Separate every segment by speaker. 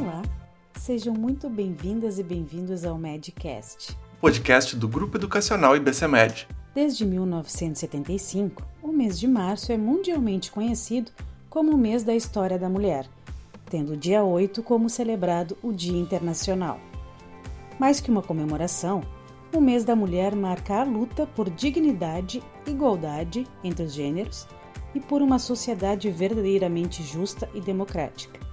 Speaker 1: Olá, sejam muito bem-vindas e bem-vindos ao Medcast,
Speaker 2: podcast do Grupo Educacional IBCMed.
Speaker 1: Desde 1975, o mês de março é mundialmente conhecido como o mês da história da mulher, tendo o dia 8 como celebrado o Dia Internacional. Mais que uma comemoração, o mês da mulher marca a luta por dignidade, igualdade entre os gêneros e por uma sociedade verdadeiramente justa e democrática.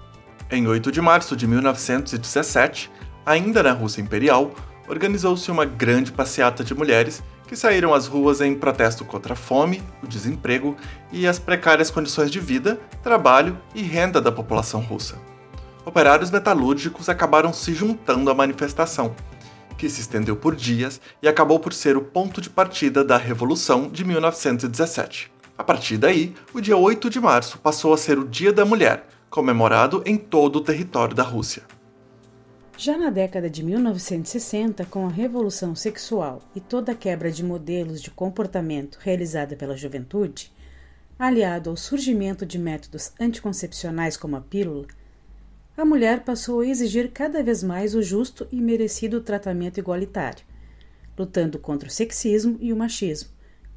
Speaker 2: Em 8 de março de 1917, ainda na Rússia Imperial, organizou-se uma grande passeata de mulheres que saíram às ruas em protesto contra a fome, o desemprego e as precárias condições de vida, trabalho e renda da população russa. Operários metalúrgicos acabaram se juntando à manifestação, que se estendeu por dias e acabou por ser o ponto de partida da Revolução de 1917. A partir daí, o dia 8 de março passou a ser o Dia da Mulher, comemorado em todo o território da Rússia.
Speaker 1: Já na década de 1960, com a revolução sexual e toda a quebra de modelos de comportamento realizada pela juventude, aliado ao surgimento de métodos anticoncepcionais como a pílula, a mulher passou a exigir cada vez mais o justo e merecido tratamento igualitário, lutando contra o sexismo e o machismo,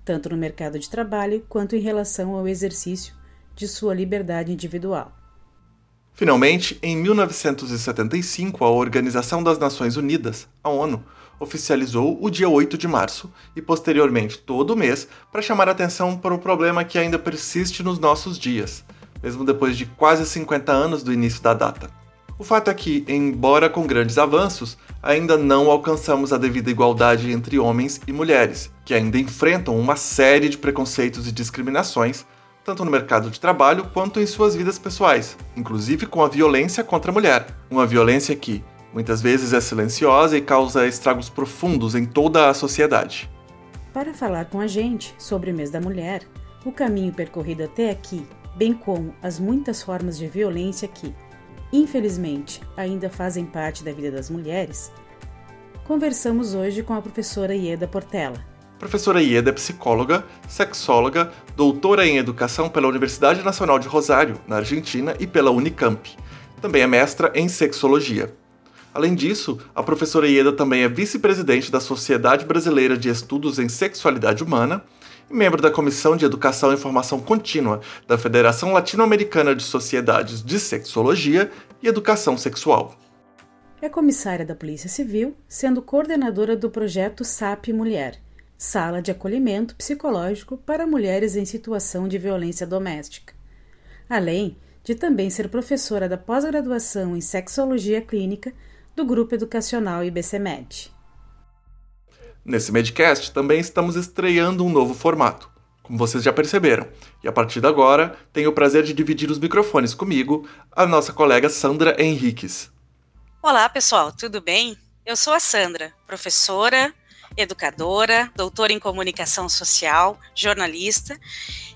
Speaker 1: tanto no mercado de trabalho quanto em relação ao exercício de sua liberdade individual.
Speaker 2: Finalmente, em 1975, a Organização das Nações Unidas, a ONU, oficializou o dia 8 de março e posteriormente todo o mês para chamar atenção para um problema que ainda persiste nos nossos dias, mesmo depois de quase 50 anos do início da data. O fato é que, embora com grandes avanços, ainda não alcançamos a devida igualdade entre homens e mulheres, que ainda enfrentam uma série de preconceitos e discriminações tanto no mercado de trabalho quanto em suas vidas pessoais, inclusive com a violência contra a mulher. Uma violência que, muitas vezes, é silenciosa e causa estragos profundos em toda a sociedade.
Speaker 1: Para falar com a gente sobre o mês da mulher, o caminho percorrido até aqui, bem como as muitas formas de violência que, infelizmente, ainda fazem parte da vida das mulheres, conversamos hoje com a professora Ieda Portela
Speaker 2: Professora Ieda é psicóloga, sexóloga, doutora em educação pela Universidade Nacional de Rosário, na Argentina, e pela Unicamp. Também é mestra em sexologia. Além disso, a professora Ieda também é vice-presidente da Sociedade Brasileira de Estudos em Sexualidade Humana e membro da Comissão de Educação e Formação Contínua da Federação Latino-Americana de Sociedades de Sexologia e Educação Sexual.
Speaker 1: É comissária da Polícia Civil, sendo coordenadora do projeto SAP Mulher Sala de Acolhimento Psicológico para Mulheres em Situação de Violência Doméstica, além de também ser professora da pós-graduação em Sexologia Clínica do Grupo Educacional IBCMed.
Speaker 2: Nesse Medcast também estamos estreando um novo formato, como vocês já perceberam, e a partir de agora tenho o prazer de dividir os microfones comigo, a nossa colega Sandra Henriques.
Speaker 3: Olá pessoal, tudo bem? Eu sou a Sandra, professora, educadora, doutora em comunicação social, jornalista.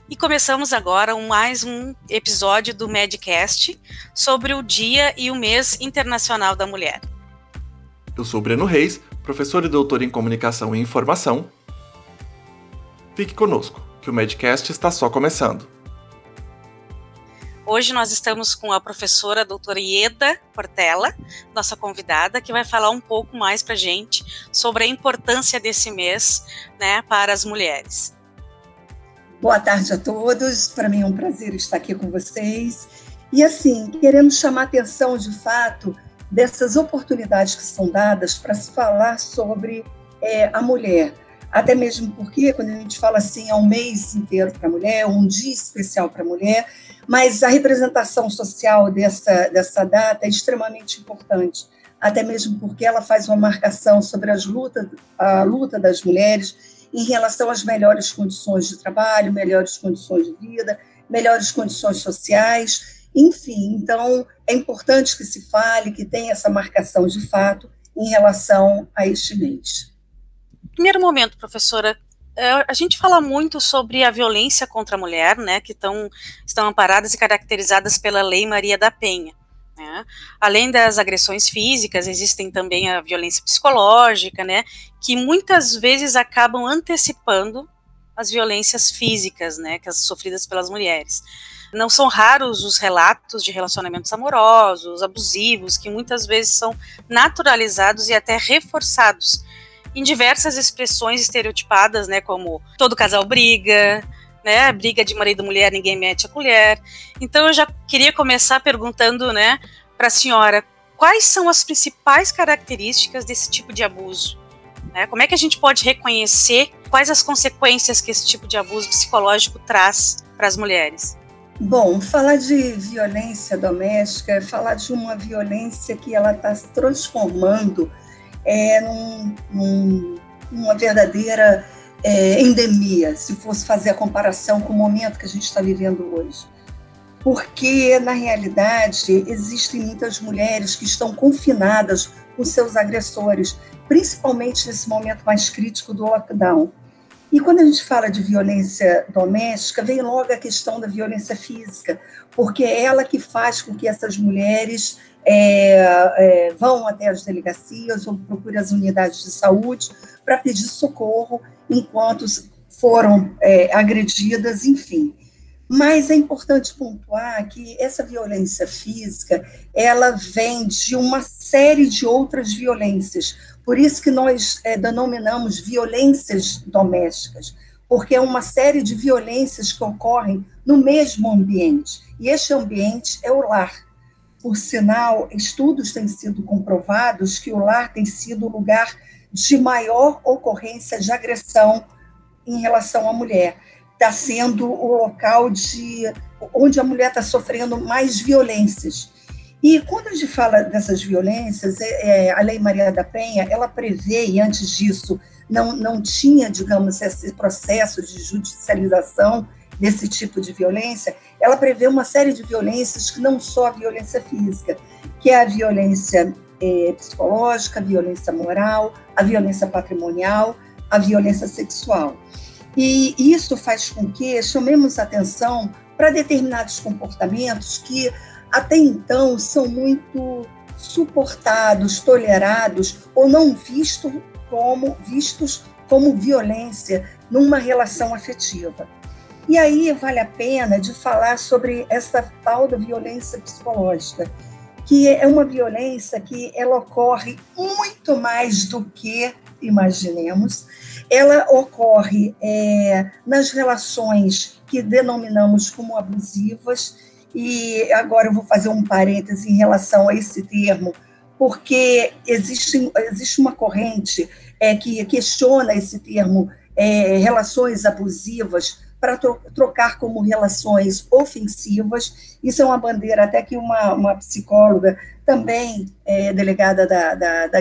Speaker 3: E começamos agora mais um episódio do Medcast sobre o Dia e o Mês Internacional da Mulher.
Speaker 2: Eu sou Breno Reis, professor e doutor em comunicação e informação. Fique conosco, que o Medcast está só começando.
Speaker 3: Hoje nós estamos com a professora a doutora Ieda Portela, nossa convidada, que vai falar um pouco mais para a gente sobre a importância desse mês né, para as mulheres.
Speaker 4: Boa tarde a todos, para mim é um prazer estar aqui com vocês. E assim, queremos chamar atenção de fato dessas oportunidades que são dadas para se falar sobre é, a mulher. Até mesmo porque, quando a gente fala assim, é um mês inteiro para a mulher, um dia especial para a mulher, mas a representação social dessa, dessa data é extremamente importante, até mesmo porque ela faz uma marcação sobre as a luta das mulheres em relação às melhores condições de trabalho, melhores condições de vida, melhores condições sociais, enfim. Então, é importante que se fale, que tenha essa marcação de fato em relação a este mês.
Speaker 3: Primeiro momento, professora, a gente fala muito sobre a violência contra a mulher, né, que tão, estão amparadas e caracterizadas pela Lei Maria da Penha. Né? Além das agressões físicas, existem também a violência psicológica, né, que muitas vezes acabam antecipando as violências físicas, né, que as sofridas pelas mulheres. Não são raros os relatos de relacionamentos amorosos, abusivos, que muitas vezes são naturalizados e até reforçados em diversas expressões estereotipadas, né, como todo casal briga, né, briga de marido e mulher, ninguém mete a colher. Então eu já queria começar perguntando, né, para a senhora, quais são as principais características desse tipo de abuso? Né? Como é que a gente pode reconhecer quais as consequências que esse tipo de abuso psicológico traz para as mulheres?
Speaker 4: Bom, falar de violência doméstica é falar de uma violência que ela está se transformando é, num, num, numa verdadeira é, endemia, se fosse fazer a comparação com o momento que a gente está vivendo hoje. Porque, na realidade, existem muitas mulheres que estão confinadas com seus agressores, principalmente nesse momento mais crítico do lockdown. E quando a gente fala de violência doméstica, vem logo a questão da violência física, porque é ela que faz com que essas mulheres é, é, vão até as delegacias ou procuram as unidades de saúde para pedir socorro enquanto foram é, agredidas, enfim. Mas é importante pontuar que essa violência física, ela vem de uma série de outras violências. Por isso que nós é, denominamos violências domésticas, porque é uma série de violências que ocorrem no mesmo ambiente. E este ambiente é o lar. Por sinal, estudos têm sido comprovados que o lar tem sido o lugar de maior ocorrência de agressão em relação à mulher. Está sendo o local de onde a mulher está sofrendo mais violências. E quando a gente fala dessas violências, é, é, a Lei Maria da Penha, ela prevê, e antes disso não, não tinha, digamos, esse processo de judicialização desse tipo de violência, ela prevê uma série de violências que não só a violência física, que é a violência é, psicológica, a violência moral, a violência patrimonial, a violência sexual. E isso faz com que chamemos atenção para determinados comportamentos que até então são muito suportados, tolerados ou não vistos como vistos como violência numa relação afetiva. E aí vale a pena de falar sobre essa tal da violência psicológica, que é uma violência que ela ocorre muito mais do que imaginemos. Ela ocorre é, nas relações que denominamos como abusivas, e agora eu vou fazer um parêntese em relação a esse termo, porque existe, existe uma corrente é, que questiona esse termo é, relações abusivas para trocar como relações ofensivas. Isso é uma bandeira até que uma, uma psicóloga, também é, delegada da, da, da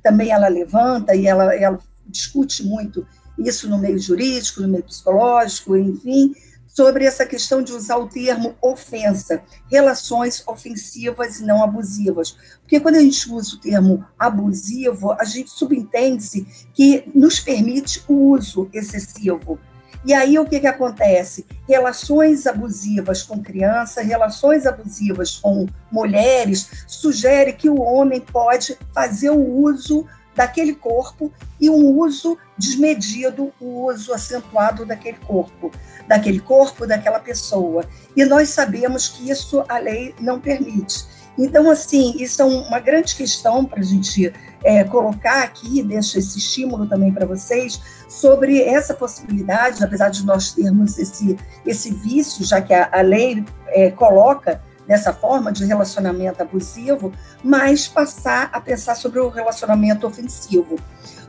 Speaker 4: também ela levanta e ela, ela discute muito isso no meio jurídico, no meio psicológico, enfim, sobre essa questão de usar o termo ofensa, relações ofensivas e não abusivas. Porque quando a gente usa o termo abusivo, a gente subentende que nos permite o uso excessivo. E aí o que, que acontece? Relações abusivas com criança, relações abusivas com mulheres, sugere que o homem pode fazer o uso daquele corpo e um uso desmedido, o uso acentuado daquele corpo, daquele corpo, daquela pessoa. E nós sabemos que isso a lei não permite. Então, assim, isso é uma grande questão para a gente é, colocar aqui, deixo esse estímulo também para vocês, sobre essa possibilidade, apesar de nós termos esse, esse vício, já que a, a lei é, coloca dessa forma de relacionamento abusivo, mas passar a pensar sobre o relacionamento ofensivo.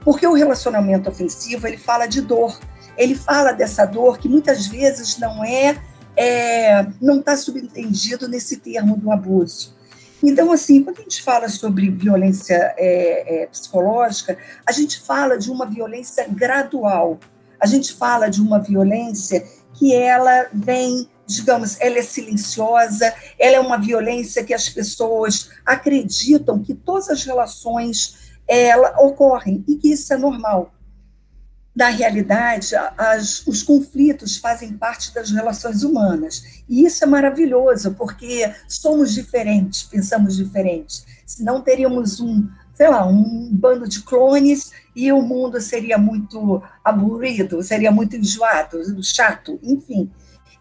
Speaker 4: Porque o relacionamento ofensivo, ele fala de dor, ele fala dessa dor que muitas vezes não é, é não está subentendido nesse termo do abuso. Então, assim, quando a gente fala sobre violência é, é, psicológica, a gente fala de uma violência gradual. A gente fala de uma violência que ela vem, digamos, ela é silenciosa, ela é uma violência que as pessoas acreditam que todas as relações ela, ocorrem e que isso é normal na realidade, as, os conflitos fazem parte das relações humanas. E isso é maravilhoso, porque somos diferentes, pensamos diferentes. Senão teríamos um sei lá, um bando de clones e o mundo seria muito aburrido, seria muito enjoado, chato, enfim.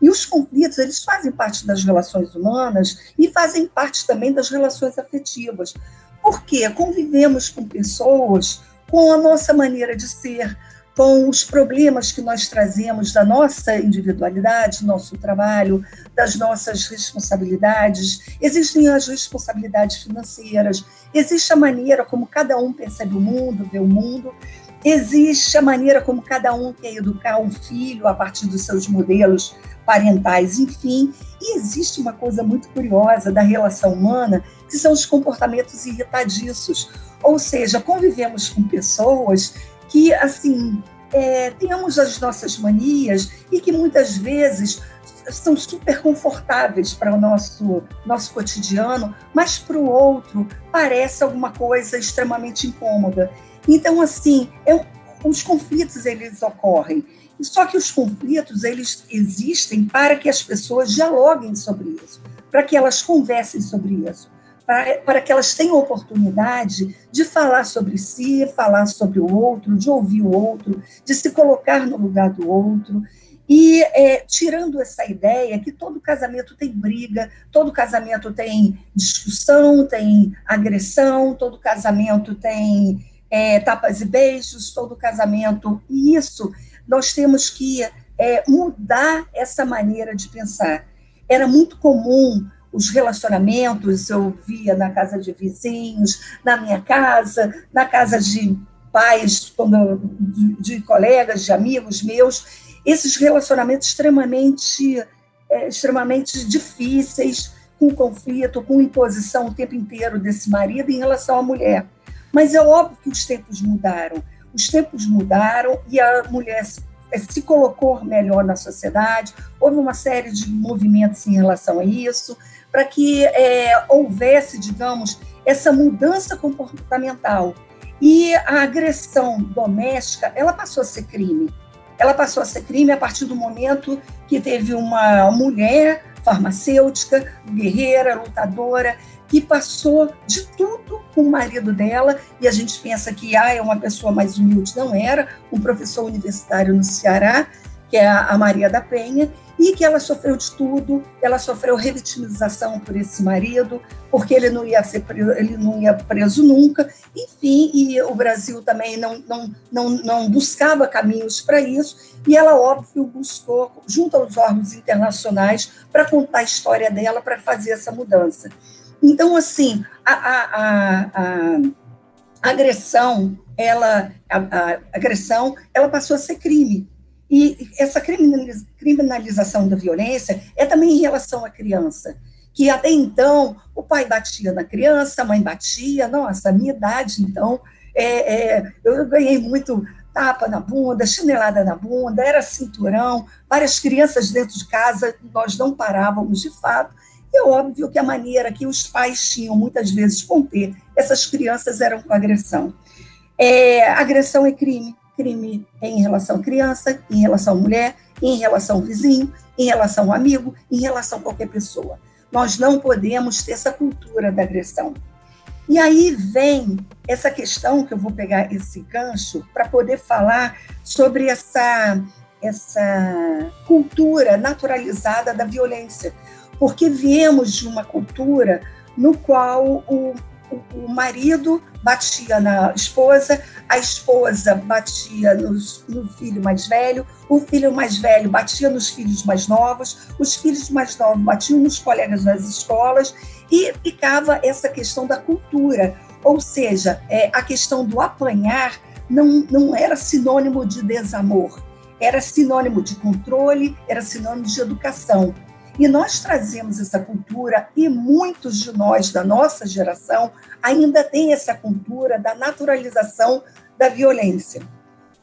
Speaker 4: E os conflitos, eles fazem parte das relações humanas e fazem parte também das relações afetivas. Porque convivemos com pessoas com a nossa maneira de ser, com os problemas que nós trazemos da nossa individualidade, nosso trabalho, das nossas responsabilidades. Existem as responsabilidades financeiras, existe a maneira como cada um percebe o mundo, vê o mundo, existe a maneira como cada um quer educar um filho a partir dos seus modelos parentais, enfim. E existe uma coisa muito curiosa da relação humana, que são os comportamentos irritadiços. Ou seja, convivemos com pessoas que, assim, é, tenhamos as nossas manias e que muitas vezes são super confortáveis para o nosso, nosso cotidiano, mas para o outro parece alguma coisa extremamente incômoda. Então, assim, é, os conflitos eles ocorrem. Só que os conflitos eles existem para que as pessoas dialoguem sobre isso, para que elas conversem sobre isso para, que elas tenham oportunidade de falar sobre si, falar sobre o outro, de ouvir o outro, de se colocar no lugar do outro. E é, tirando essa ideia que todo casamento tem briga, todo casamento tem discussão, tem agressão, todo casamento tem é, tapas e beijos, todo casamento. E isso nós temos que é, mudar essa maneira de pensar. Era muito comum os relacionamentos eu via na casa de vizinhos, na minha casa, na casa de pais, de, de colegas, de amigos meus, esses relacionamentos extremamente, é, extremamente difíceis, com conflito, com imposição o tempo inteiro desse marido em relação à mulher. Mas é óbvio que os tempos mudaram. Os tempos mudaram e a mulher se colocou melhor na sociedade, houve uma série de movimentos em relação a isso, para que é, houvesse, digamos, essa mudança comportamental. E a agressão doméstica, ela passou a ser crime. Ela passou a ser crime a partir do momento que teve uma mulher farmacêutica, guerreira, lutadora, que passou de tudo com o marido dela, e a gente pensa que ah, é uma pessoa mais humilde, não era, um professor universitário no Ceará, que é a Maria da Penha, e que ela sofreu de tudo, ela sofreu revitimização por esse marido, porque ele não ia ser preso, ele não ia preso nunca, enfim, e o Brasil também não, não, não, não buscava caminhos para isso, e ela, óbvio, buscou, junto aos órgãos internacionais, para contar a história dela, para fazer essa mudança. Então, assim, a, a, a, a agressão, ela, a, agressão, ela passou a ser crime, e essa criminalização da violência é também em relação à criança, que até então o pai batia na criança, a mãe batia, nossa, a minha idade, então, é, é, eu ganhei muito tapa na bunda, chinelada na bunda, era cinturão, várias crianças dentro de casa, nós não parávamos de fato, e é óbvio que a maneira que os pais tinham, muitas vezes, de conter essas crianças eram com agressão. É, agressão é crime, crime em relação à criança, em relação à mulher, em relação ao vizinho, em relação ao amigo, em relação a qualquer pessoa. Nós não podemos ter essa cultura da agressão. E aí vem essa questão que eu vou pegar esse gancho para poder falar sobre essa essa cultura naturalizada da violência, porque viemos de uma cultura no qual o o, marido batia na esposa, a esposa batia nos, no filho mais velho, o filho mais velho batia nos filhos mais novos, os filhos mais novos batiam nos colegas das escolas, e ficava essa questão da cultura, ou seja, é, a questão do apanhar não, não era sinônimo de desamor, era sinônimo de controle, era sinônimo de educação. E nós trazemos essa cultura, e muitos de nós, da nossa geração, ainda têm essa cultura da naturalização da violência.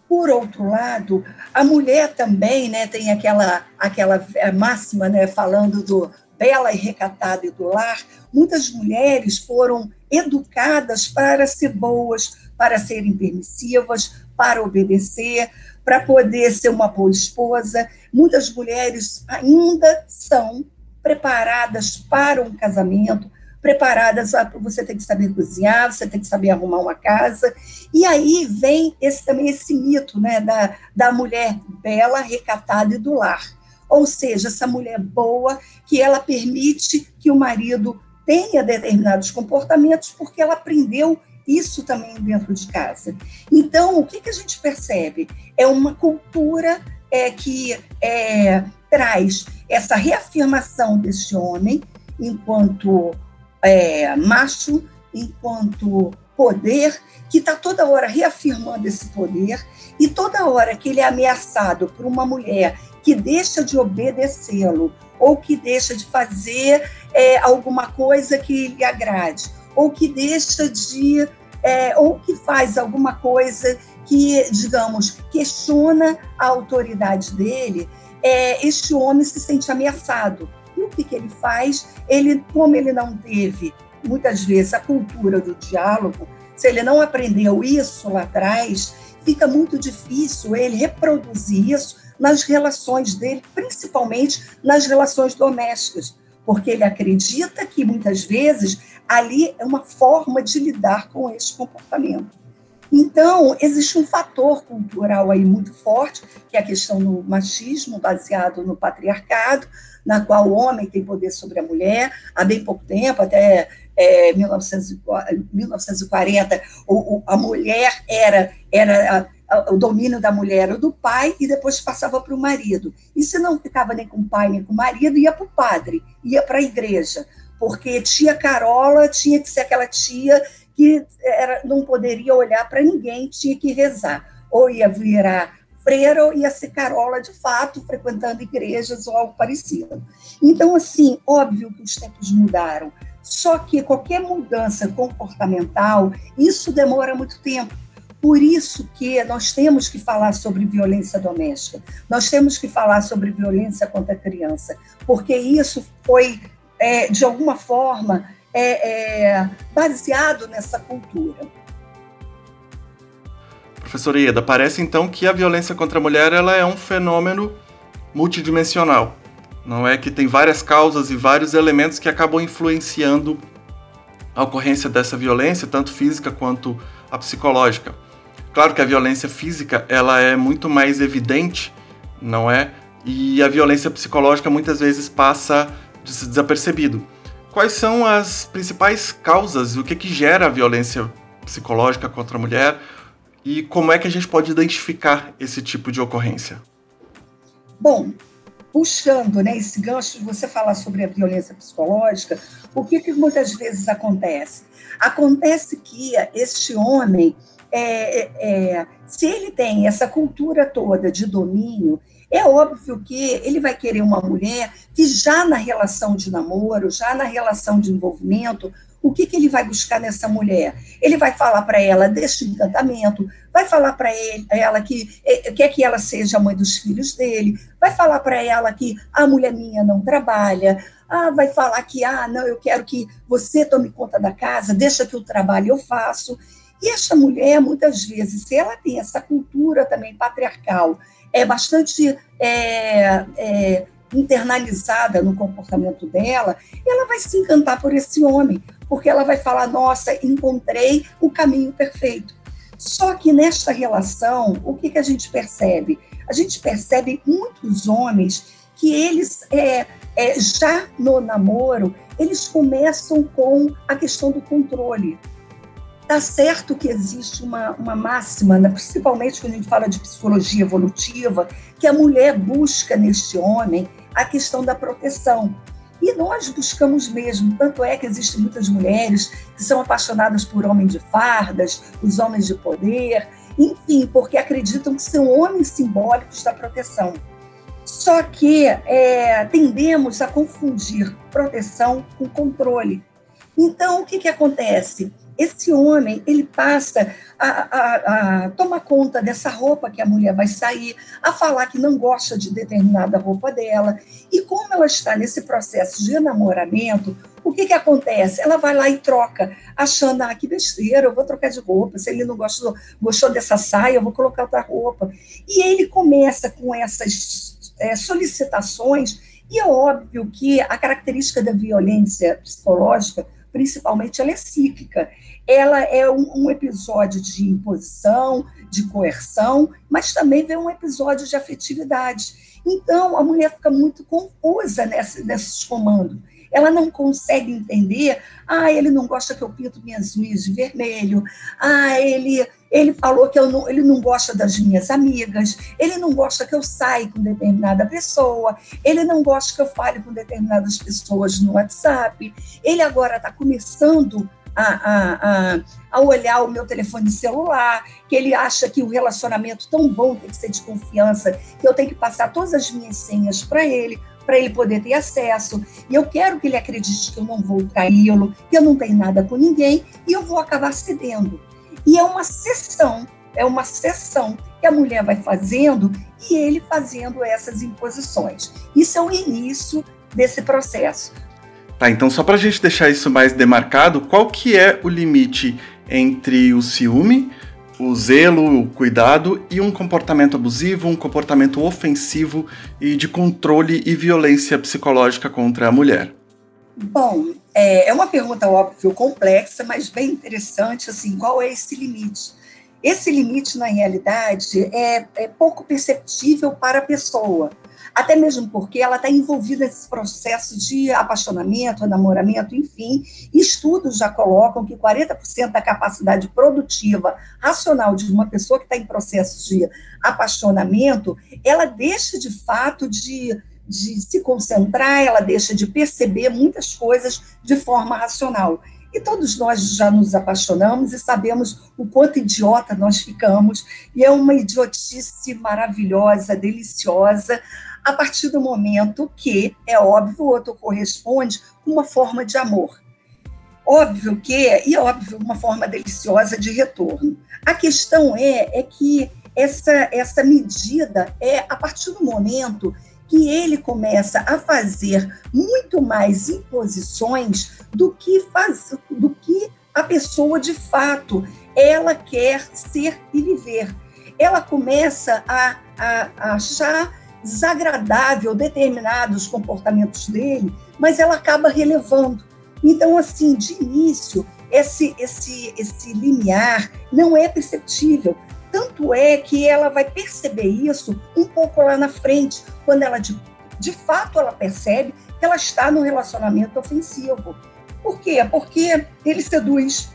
Speaker 4: Por outro lado, a mulher também né, tem aquela, aquela máxima né, falando do bela e recatada e do lar. Muitas mulheres foram educadas para ser boas, para serem permissivas, para obedecer, para poder ser uma boa esposa. Muitas mulheres ainda são preparadas para um casamento, preparadas, você tem que saber cozinhar, você tem que saber arrumar uma casa. E aí vem esse, também esse mito né, da, da mulher bela, recatada e do lar. Ou seja, essa mulher boa que ela permite que o marido tenha determinados comportamentos porque ela aprendeu isso também dentro de casa. Então, o que, que a gente percebe? É uma cultura é, que é, traz essa reafirmação desse homem enquanto é, macho, enquanto poder, que está toda hora reafirmando esse poder, e toda hora que ele é ameaçado por uma mulher que deixa de obedecê-lo, ou que deixa de fazer é, alguma coisa que lhe agrade, ou que deixa de. É, ou que faz alguma coisa que, digamos, questiona a autoridade dele, é, este homem se sente ameaçado. E o que, que ele faz? Ele, como ele não teve, muitas vezes, a cultura do diálogo, se ele não aprendeu isso lá atrás, fica muito difícil ele reproduzir isso nas relações dele, principalmente nas relações domésticas, porque ele acredita que muitas vezes ali é uma forma de lidar com esse comportamento. Então, existe um fator cultural aí muito forte, que é a questão do machismo baseado no patriarcado, na qual o homem tem poder sobre a mulher. Há bem pouco tempo, até é, 1940, o, o, a mulher era, era o domínio da mulher era do pai e depois passava para o marido. E se não ficava nem com o pai nem com o marido, ia para o padre, ia para a igreja, porque tia Carola tinha que ser aquela tia que era, não poderia olhar para ninguém, tinha que rezar. Ou ia virar freira ou ia ser Carola de fato, frequentando igrejas ou algo parecido. Então, assim, óbvio que os tempos mudaram. Só que qualquer mudança comportamental, isso demora muito tempo por isso que nós temos que falar sobre violência doméstica, nós temos que falar sobre violência contra a criança, porque isso foi, é, de alguma forma, é, é, baseado nessa cultura.
Speaker 2: Professora Ieda, parece então que a violência contra a mulher ela é um fenômeno multidimensional. Não é que tem várias causas e vários elementos que acabam influenciando a ocorrência dessa violência, tanto física quanto a psicológica. Claro que a violência física ela é muito mais evidente, não é? E a violência psicológica muitas vezes passa desapercebido. Quais são as principais causas, o que, que gera a violência psicológica contra a mulher e como é que a gente pode identificar esse tipo de ocorrência?
Speaker 4: Bom, puxando né, esse gancho de você falar sobre a violência psicológica, o que, que muitas vezes acontece? Acontece que este homem é, é, é, se ele tem essa cultura toda de domínio, é óbvio que ele vai querer uma mulher que já na relação de namoro, já na relação de envolvimento, o que, que ele vai buscar nessa mulher? Ele vai falar para ela deste encantamento, vai falar para ela que é, quer que ela seja a mãe dos filhos dele, vai falar para ela que a mulher minha não trabalha, ah, vai falar que ah, não, eu quero que você tome conta da casa, deixa que o trabalho eu faço. E essa mulher, muitas vezes, se ela tem essa cultura também patriarcal, é bastante é, é, internalizada no comportamento dela, ela vai se encantar por esse homem, porque ela vai falar: nossa, encontrei o caminho perfeito. Só que nesta relação, o que, que a gente percebe? A gente percebe muitos homens que eles, é, é, já no namoro, eles começam com a questão do controle. Tá certo que existe uma, uma máxima, né, principalmente quando a gente fala de psicologia evolutiva, que a mulher busca neste homem a questão da proteção. E nós buscamos mesmo, tanto é que existem muitas mulheres que são apaixonadas por homens de fardas, os homens de poder, enfim, porque acreditam que são homens simbólicos da proteção. Só que é, tendemos a confundir proteção com controle. Então, o que, que acontece? Esse homem ele passa a, a, a, tomar conta dessa roupa que a mulher vai sair, a falar que não gosta de determinada roupa dela. E como ela está nesse processo de enamoramento, o que, que acontece? Ela vai lá e troca, achando, ah, que besteira, eu vou trocar de roupa. Se ele não gostou, gostou dessa saia, eu vou colocar outra roupa. E ele começa com essas é, solicitações, e é óbvio que a característica da violência psicológica principalmente, ela é cíclica. Ela é um, um episódio de imposição, de coerção, mas também vem um episódio de afetividade. Então, a mulher fica muito confusa nessa, nesses comandos ela não consegue entender. Ah, ele não gosta que eu pinto minhas unhas de vermelho. Ah, ele ele falou que eu não, ele não gosta das minhas amigas, ele não gosta que eu saia com determinada pessoa, ele não gosta que eu fale com determinadas pessoas no WhatsApp. Ele agora está começando a, a, a, a, olhar o meu telefone celular, que ele acha que o relacionamento tão bom tem que ser de confiança, que eu tenho que passar todas as minhas senhas para ele para ele poder ter acesso. E eu quero que ele acredite que eu não vou traí-lo, que eu não tenho nada com ninguém, e eu vou acabar cedendo. E é uma sessão, é uma sessão que a mulher vai fazendo e ele fazendo essas imposições. Isso é o início desse processo.
Speaker 2: Tá, então só para a gente deixar isso mais demarcado, qual que é o limite entre o ciúme, o zelo, o cuidado e um comportamento abusivo, um comportamento ofensivo e de controle e violência psicológica contra a mulher?
Speaker 4: Bom, é, é uma pergunta óbvio complexa, mas bem interessante. Assim, qual é esse limite? Esse limite, na realidade, é, é pouco perceptível para a pessoa até mesmo porque ela está envolvida nesse processo de apaixonamento, namoramento, enfim. Estudos já colocam que 40% da capacidade produtiva racional de uma pessoa que está em processo de apaixonamento, ela deixa de fato de, de se concentrar, ela deixa de perceber muitas coisas de forma racional. E todos nós já nos apaixonamos e sabemos o quanto idiota nós ficamos, e é uma idiotice maravilhosa, deliciosa, a partir do momento que, é óbvio, o outro corresponde com uma forma de amor. Óbvio que, e óbvio, uma forma deliciosa de retorno. A questão é, é que essa, essa medida é a partir do momento que ele começa a fazer muito mais imposições do que faz, do que a pessoa de fato ela quer ser e viver. Ela começa a, a, a achar desagradável determinados comportamentos dele, mas ela acaba relevando. Então, assim, de início, esse, esse, esse limiar não é perceptível. Tanto é que ela vai perceber isso um pouco lá na frente, quando ela, de, de fato, ela percebe que ela está no relacionamento ofensivo. Por quê? Porque ele seduz,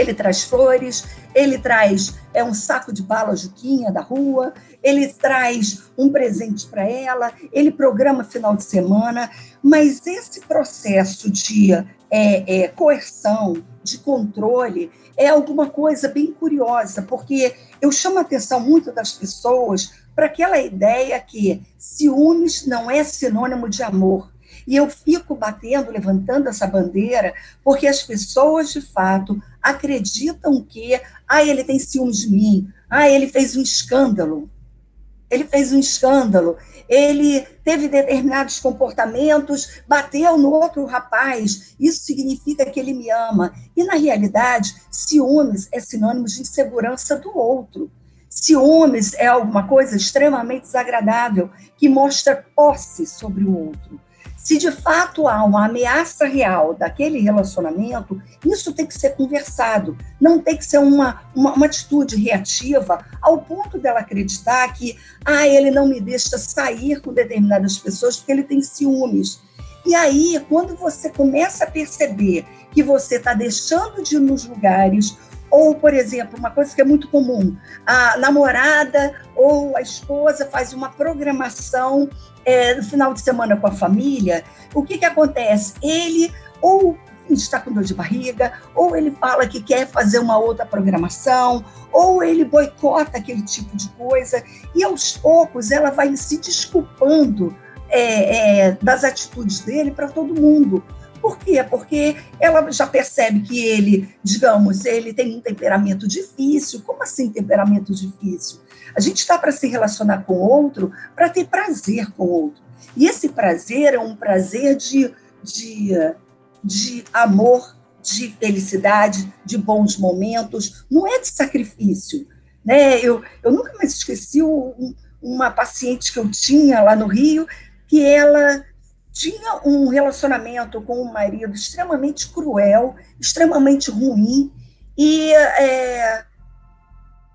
Speaker 4: ele traz flores, ele traz é um saco de bala Juquinha da rua, ele traz um presente para ela, ele programa final de semana, mas esse processo de é, é, coerção, de controle, é alguma coisa bem curiosa, porque eu chamo a atenção muito das pessoas para aquela ideia que ciúmes não é sinônimo de amor. E eu fico batendo, levantando essa bandeira, porque as pessoas, de fato, acreditam que, ah, ele tem ciúmes de mim, ah, ele fez um escândalo. Ele fez um escândalo, ele teve determinados comportamentos, bateu no outro rapaz, isso significa que ele me ama. E, na realidade, ciúmes é sinônimo de insegurança do outro. Ciúmes é alguma coisa extremamente desagradável, que mostra posse sobre o outro. Se de fato há uma ameaça real daquele relacionamento, isso tem que ser conversado, não tem que ser uma, uma, uma, atitude reativa ao ponto dela acreditar que ah, ele não me deixa sair com determinadas pessoas porque ele tem ciúmes. E aí, quando você começa a perceber que você está deixando de ir nos lugares ou, por exemplo, uma coisa que é muito comum, a namorada ou a esposa faz uma programação é, no final de semana com a família, o que, que acontece? Ele ou está com dor de barriga, ou ele fala que quer fazer uma outra programação, ou ele boicota aquele tipo de coisa, e aos poucos ela vai se desculpando é, é, das atitudes dele para todo mundo. Por quê? Porque ela já percebe que ele, digamos, ele tem um temperamento difícil. Como assim temperamento difícil? A gente está para se relacionar com o outro para ter prazer com o outro. E esse prazer é um prazer de, de, de amor, de felicidade, de bons momentos, não é de sacrifício. Né? Eu, eu nunca mais esqueci um, uma paciente que eu tinha lá no Rio, que ela tinha um relacionamento com um marido extremamente cruel, extremamente ruim, e é,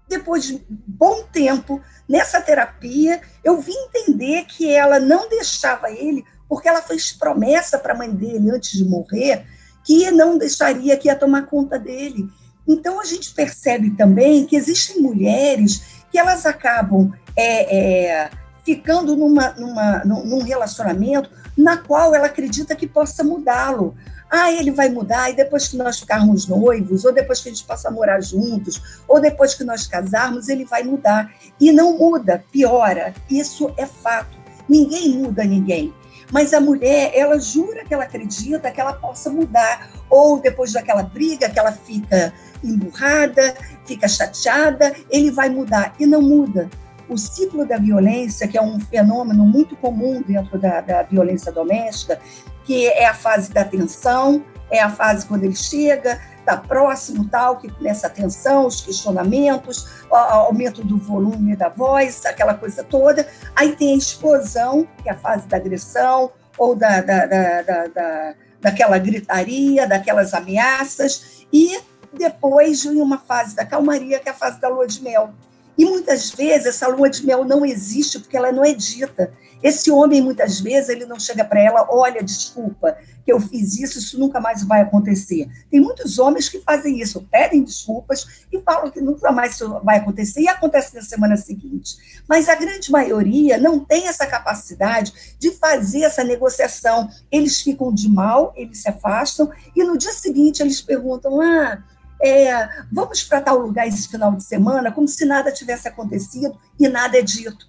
Speaker 4: depois de bom tempo nessa terapia, eu vim entender que ela não deixava ele, porque ela fez promessa para a mãe dele antes de morrer, que não deixaria, que ia tomar conta dele. Então a gente percebe também que existem mulheres que elas acabam é, é, ficando numa, numa, num relacionamento na qual ela acredita que possa mudá-lo. Ah, ele vai mudar, e depois que nós ficarmos noivos, ou depois que a gente passar a morar juntos, ou depois que nós casarmos, ele vai mudar. E não muda, piora. Isso é fato. Ninguém muda ninguém. Mas a mulher, ela jura que ela acredita que ela possa mudar. Ou depois daquela briga que ela fica emburrada, fica chateada, ele vai mudar. E não muda. O ciclo da violência, que é um fenômeno muito comum dentro da, da violência doméstica, que é a fase da tensão, é a fase quando ele chega, está próximo, tal, que começa a tensão, os questionamentos, o aumento do volume da voz, aquela coisa toda. Aí tem a explosão, que é a fase da agressão, ou da, da, da, da daquela gritaria, daquelas ameaças, e depois vem uma fase da calmaria, que é a fase da lua de mel. E muitas vezes essa lua de mel não existe porque ela não é dita. Esse homem, muitas vezes, ele não chega para ela, olha, desculpa, que eu fiz isso, isso nunca mais vai acontecer. Tem muitos homens que fazem isso, pedem desculpas e falam que nunca mais isso vai acontecer, e acontece na semana seguinte. Mas a grande maioria não tem essa capacidade de fazer essa negociação. Eles ficam de mal, eles se afastam, e no dia seguinte eles perguntam: ah, é, vamos para tal lugar esse final de semana, como se nada tivesse acontecido e nada é dito.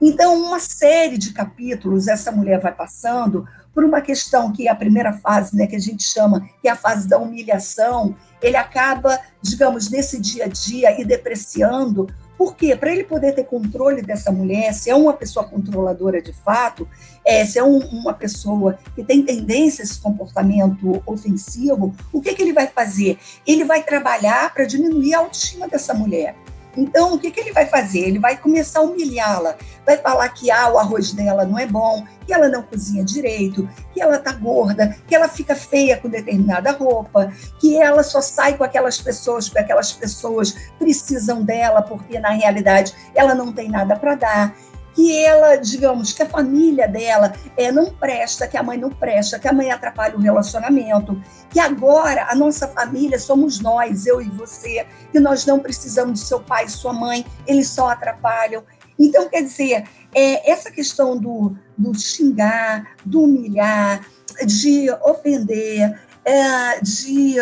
Speaker 4: Então, uma série de capítulos essa mulher vai passando por uma questão que é a primeira fase, né, que a gente chama, que é a fase da humilhação, ele acaba, digamos, nesse dia a dia e depreciando. Por quê? Para ele poder ter controle dessa mulher, se é uma pessoa controladora de fato, é, se é um, uma pessoa que tem tendência a esse comportamento ofensivo, o que, que ele vai fazer? Ele vai trabalhar para diminuir a autoestima dessa mulher. Então, o que, que ele vai fazer? Ele vai começar a humilhá-la, vai falar que ah, o arroz dela não é bom, que ela não cozinha direito, que ela tá gorda, que ela fica feia com determinada roupa, que ela só sai com aquelas pessoas porque aquelas pessoas precisam dela, porque na realidade ela não tem nada para dar que ela, digamos, que a família dela é, não presta, que a mãe não presta, que a mãe atrapalha o relacionamento, que agora a nossa família somos nós, eu e você, que nós não precisamos de seu pai e sua mãe, eles só atrapalham. Então, quer dizer, é, essa questão do, do xingar, do humilhar, de ofender, é, de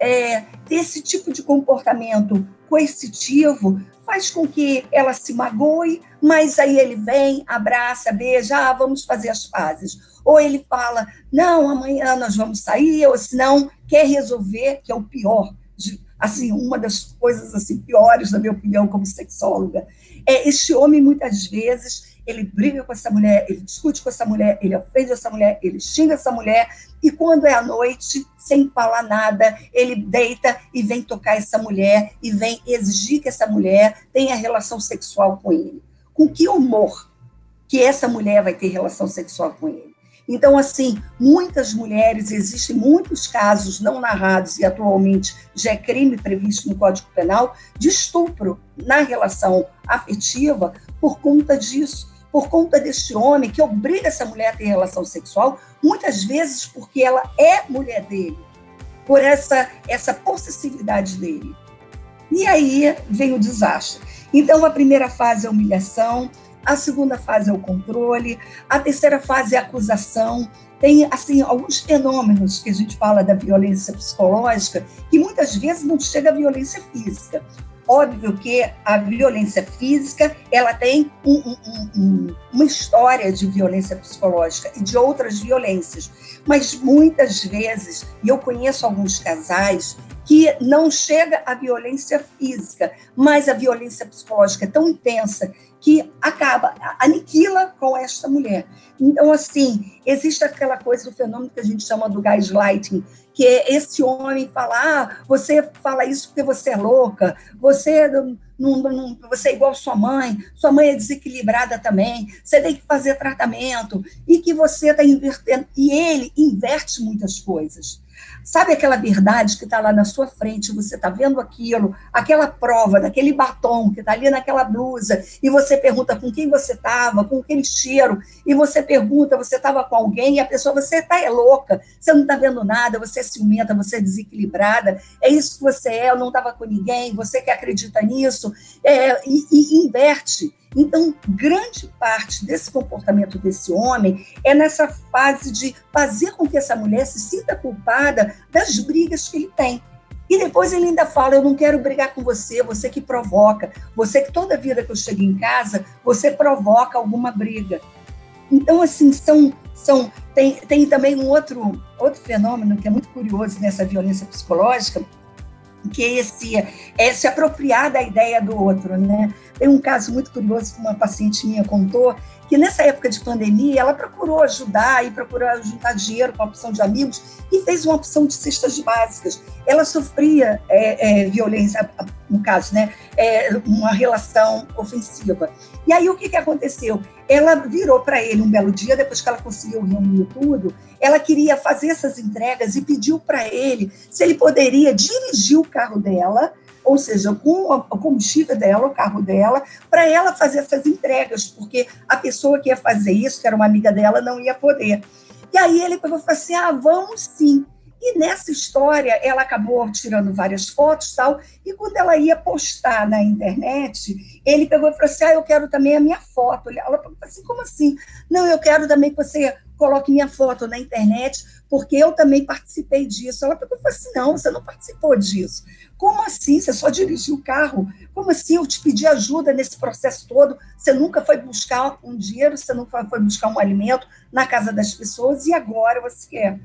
Speaker 4: é, esse tipo de comportamento coercitivo faz com que ela se magoe, mas aí ele vem, abraça, beija, ah, vamos fazer as pazes. Ou ele fala, não, amanhã nós vamos sair, ou se não, quer resolver, que é o pior, de, assim, uma das coisas assim piores, na minha opinião, como sexóloga. É, este homem, muitas vezes, ele briga com essa mulher, ele discute com essa mulher, ele ofende essa mulher, ele xinga essa mulher, e quando é à noite, sem falar nada, ele deita e vem tocar essa mulher e vem exigir que essa mulher tenha relação sexual com ele. Com que humor que essa mulher vai ter relação sexual com ele? Então, assim, muitas mulheres, existem muitos casos não narrados e atualmente já é crime previsto no Código Penal de estupro na relação afetiva por conta disso por conta deste homem que obriga essa mulher a ter relação sexual, muitas vezes porque ela é mulher dele, por essa, essa possessividade dele. E aí vem o desastre. Então, a primeira fase é a humilhação, a segunda fase é o controle, a terceira fase é a acusação. Tem, assim, alguns fenômenos que a gente fala da violência psicológica, que muitas vezes não chega à violência física. Óbvio que a violência física ela tem um, um, um, uma história de violência psicológica e de outras violências, mas muitas vezes, e eu conheço alguns casais que não chega à violência física, mas a violência psicológica é tão intensa que acaba, aniquila com esta mulher. Então, assim, existe aquela coisa do fenômeno que a gente chama do gaslighting, que é esse homem falar, ah, você fala isso porque você é louca, você não, não, você é igual sua mãe, sua mãe é desequilibrada também, você tem que fazer tratamento, e que você está invertendo, e ele inverte muitas coisas. Sabe aquela verdade que está lá na sua frente, você está vendo aquilo, aquela prova daquele batom que está ali naquela blusa, e você pergunta com quem você estava, com aquele cheiro, e você pergunta, você estava com alguém, e a pessoa, você está é louca, você não está vendo nada, você é ciumenta, você é desequilibrada, é isso que você é, eu não estava com ninguém, você que acredita nisso, é, e, e inverte. Então, grande parte desse comportamento desse homem é nessa fase de fazer com que essa mulher se sinta culpada das brigas que ele tem. E depois ele ainda fala: Eu não quero brigar com você, você que provoca, você que toda vida que eu chego em casa, você provoca alguma briga. Então, assim, são. são tem, tem também um outro, outro fenômeno que é muito curioso nessa violência psicológica, que é esse, é se apropriar da ideia do outro, né? Tem um caso muito curioso que uma paciente minha contou, que nessa época de pandemia ela procurou ajudar e procurou juntar dinheiro com a opção de amigos e fez uma opção de cestas básicas. Ela sofria é, é, violência, no caso, né, é, uma relação ofensiva. E aí o que, que aconteceu? Ela virou para ele um belo dia, depois que ela conseguiu reunir tudo, ela queria fazer essas entregas e pediu para ele se ele poderia dirigir o carro dela ou seja, com o combustível dela, o carro dela, para ela fazer essas entregas, porque a pessoa que ia fazer isso, que era uma amiga dela, não ia poder. E aí ele pegou e falou assim: ah, vamos sim. E nessa história, ela acabou tirando várias fotos tal, e quando ela ia postar na internet, ele pegou e falou assim: ah, eu quero também a minha foto. Ela falou assim: como assim? Não, eu quero também que você coloque minha foto na internet, porque eu também participei disso. Ela falou assim: não, você não participou disso. Como assim? Você só dirigiu o carro? Como assim eu te pedi ajuda nesse processo todo? Você nunca foi buscar um dinheiro, você nunca foi buscar um alimento na casa das pessoas e agora você quer.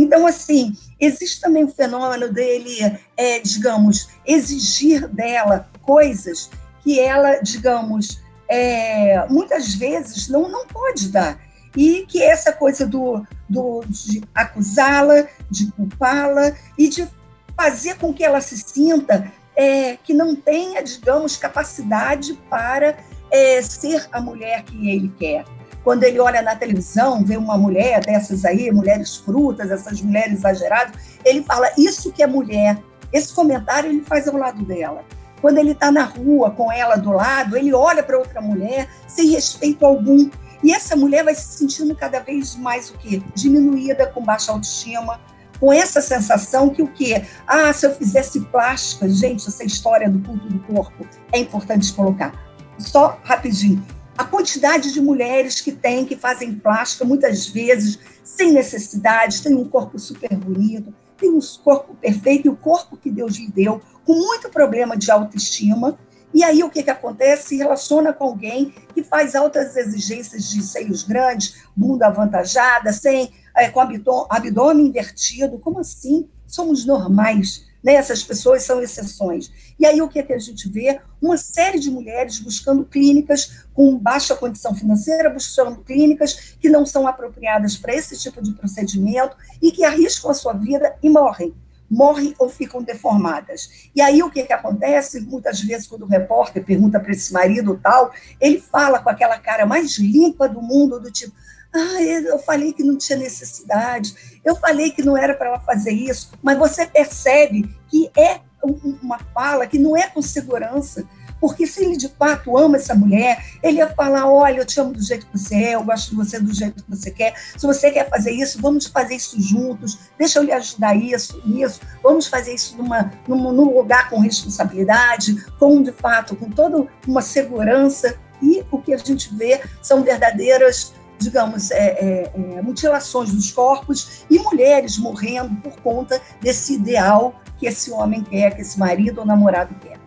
Speaker 4: Então, assim, existe também o fenômeno dele, é, digamos, exigir dela coisas que ela, digamos, é, muitas vezes não, não pode dar. E que essa coisa do, do de acusá-la, de culpá-la e de fazer com que ela se sinta é, que não tenha, digamos, capacidade para é, ser a mulher que ele quer. Quando ele olha na televisão, vê uma mulher dessas aí, mulheres frutas, essas mulheres exageradas, ele fala: Isso que é mulher. Esse comentário ele faz ao lado dela. Quando ele está na rua com ela do lado, ele olha para outra mulher sem respeito algum. E essa mulher vai se sentindo cada vez mais o quê? Diminuída, com baixa autoestima, com essa sensação que o quê? Ah, se eu fizesse plástica, gente, essa história do culto do corpo é importante colocar. Só rapidinho. A quantidade de mulheres que tem, que fazem plástica, muitas vezes, sem necessidade, tem um corpo super bonito, tem um corpo perfeito, e o corpo que Deus lhe deu, com muito problema de autoestima, e aí o que, que acontece? Se relaciona com alguém que faz altas exigências de seios grandes, bunda avantajada, sem, é, com abdômen, invertido. Como assim? Somos normais. Né? Essas pessoas são exceções. E aí o que, que a gente vê? Uma série de mulheres buscando clínicas com baixa condição financeira, buscando clínicas que não são apropriadas para esse tipo de procedimento e que arriscam a sua vida e morrem morrem ou ficam deformadas. E aí o que, que acontece? Muitas vezes, quando o repórter pergunta para esse marido tal, ele fala com aquela cara mais limpa do mundo, do tipo. Ah, eu falei que não tinha necessidade, eu falei que não era para ela fazer isso, mas você percebe que é uma fala que não é com segurança, porque se ele de fato ama essa mulher, ele ia falar: olha, eu te amo do jeito que você é, eu gosto de você do jeito que você quer. Se você quer fazer isso, vamos fazer isso juntos, deixa eu lhe ajudar isso, nisso, vamos fazer isso numa, num, num lugar com responsabilidade, com de fato, com toda uma segurança. E o que a gente vê são verdadeiras digamos, é, é, é, mutilações dos corpos e mulheres morrendo por conta desse ideal que esse homem quer, que esse marido ou namorado quer.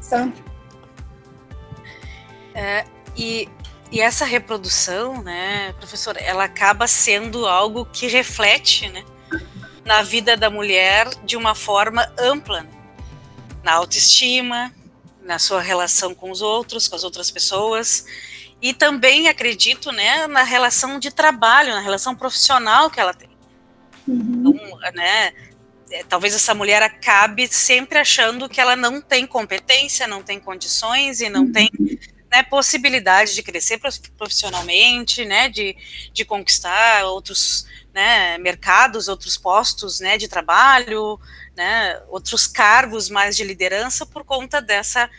Speaker 4: Sandra?
Speaker 3: É, e, e essa reprodução, né, professora, ela acaba sendo algo que reflete, né, na vida da mulher de uma forma ampla, né? na autoestima, na sua relação com os outros, com as outras pessoas, e também acredito, né, na relação de trabalho, na relação profissional que ela tem. Uhum. Então, né, é, talvez essa mulher acabe sempre achando que ela não tem competência, não tem condições e não uhum. tem né, possibilidade de crescer profissionalmente, né, de, de conquistar outros né, mercados, outros postos né, de trabalho, né, outros cargos mais de liderança por conta dessa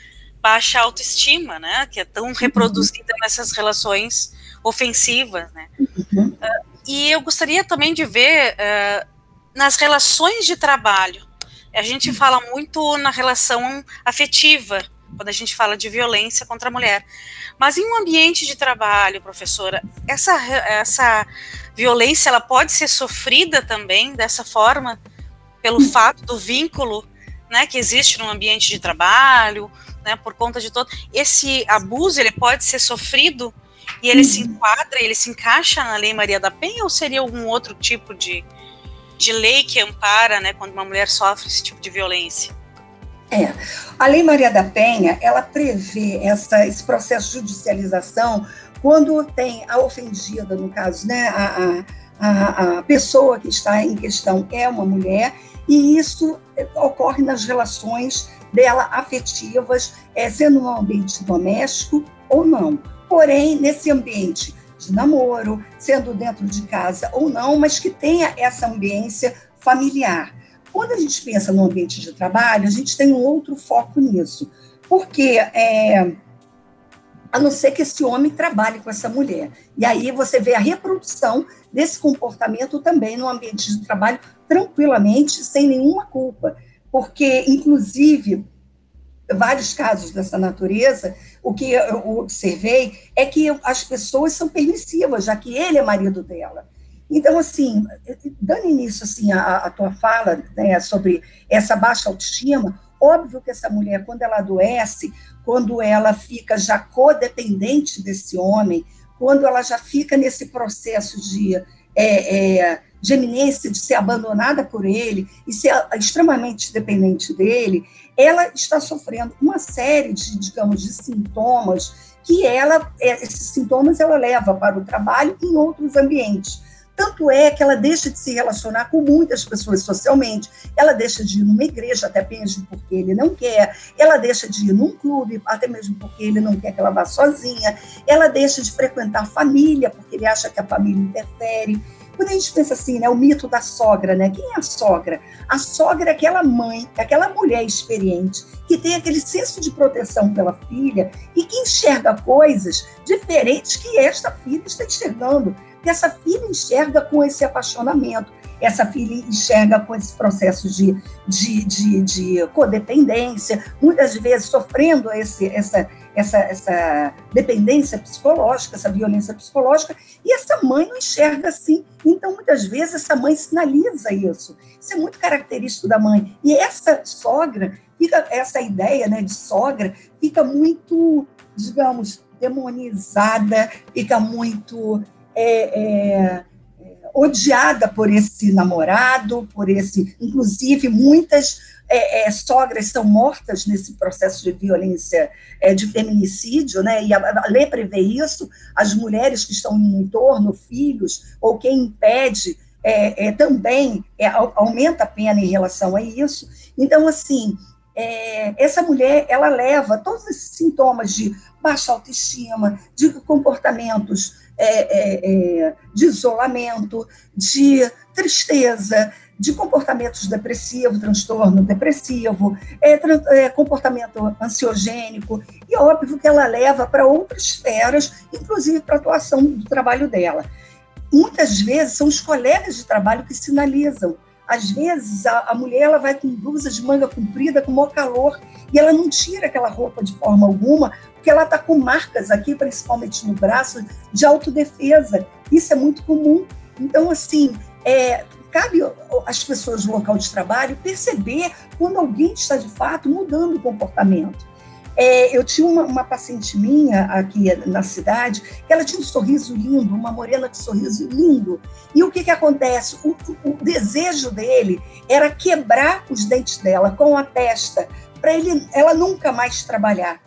Speaker 3: baixa autoestima, né, que é tão uhum. reproduzida nessas relações ofensivas, né. Uhum. Uh, e eu gostaria também de ver uh, nas relações de trabalho. A gente uhum. fala muito na relação afetiva, quando a gente fala de violência contra a mulher. Mas em um ambiente de trabalho, professora, essa, essa violência ela pode ser sofrida também dessa forma, pelo hum. fato do vínculo né, que existe no ambiente de trabalho, né, por conta de todo. Esse abuso ele pode ser sofrido e ele se uhum. enquadra, ele se encaixa na Lei Maria da Penha ou seria algum outro tipo de, de lei que ampara né, quando uma mulher sofre esse tipo de violência?
Speaker 4: É, a Lei Maria da Penha, ela prevê essa, esse processo de judicialização quando tem a ofendida, no caso, né, a, a, a pessoa que está em questão é uma mulher, e isso ocorre nas relações dela afetivas, é, sendo um ambiente doméstico ou não. Porém, nesse ambiente de namoro, sendo dentro de casa ou não, mas que tenha essa ambiência familiar. Quando a gente pensa no ambiente de trabalho, a gente tem um outro foco nisso, porque é, a não ser que esse homem trabalhe com essa mulher. E aí você vê a reprodução desse comportamento também no ambiente de trabalho, tranquilamente, sem nenhuma culpa. Porque, inclusive, vários casos dessa natureza, o que eu observei é que as pessoas são permissivas, já que ele é marido dela. Então, assim, dando início assim, à, à tua fala né, sobre essa baixa autoestima, óbvio que essa mulher, quando ela adoece, quando ela fica já codependente desse homem, quando ela já fica nesse processo de, é, é, de eminência, de ser abandonada por ele e ser extremamente dependente dele, ela está sofrendo uma série de, digamos, de sintomas que ela, é, esses sintomas ela leva para o trabalho em outros ambientes. Tanto é que ela deixa de se relacionar com muitas pessoas socialmente. Ela deixa de ir numa igreja, até mesmo porque ele não quer. Ela deixa de ir num clube, até mesmo porque ele não quer que ela vá sozinha. Ela deixa de frequentar a família, porque ele acha que a família interfere. Quando a gente pensa assim, né, o mito da sogra, né? Quem é a sogra? A sogra é aquela mãe, é aquela mulher experiente que tem aquele senso de proteção pela filha e que enxerga coisas diferentes que esta filha está enxergando que essa filha enxerga com esse apaixonamento, essa filha enxerga com esse processo de, de, de, de codependência, muitas vezes sofrendo esse, essa, essa, essa dependência psicológica, essa violência psicológica, e essa mãe não enxerga assim. Então, muitas vezes, essa mãe sinaliza isso. Isso é muito característico da mãe. E essa sogra, fica, essa ideia né, de sogra, fica muito, digamos, demonizada, fica muito é, é, odiada por esse namorado, por esse, inclusive muitas é, é, sogras são mortas nesse processo de violência, é, de feminicídio, né? E a, a, lei prevê isso. As mulheres que estão no entorno, filhos ou quem impede, é, também aumenta a pena em relação a isso. Então, assim, essa mulher ela leva todos esses sintomas de baixa autoestima, de comportamentos é, é, é, de isolamento, de tristeza, de comportamentos depressivos, transtorno depressivo, é, é, comportamento ansiogênico, e óbvio que ela leva para outras esferas, inclusive para a atuação do trabalho dela. Muitas vezes são os colegas de trabalho que sinalizam. Às vezes a, a mulher ela vai com blusa de manga comprida, com maior calor, e ela não tira aquela roupa de forma alguma, porque ela está com marcas aqui, principalmente no braço, de autodefesa. Isso é muito comum. Então, assim, é, cabe às pessoas do local de trabalho perceber quando alguém está, de fato, mudando o comportamento. É, eu tinha uma, uma, paciente minha aqui na cidade, que ela tinha um sorriso lindo, uma morena de sorriso lindo. E o que, que acontece? O, o desejo dele era quebrar os dentes dela com a testa, para ela nunca mais trabalhar.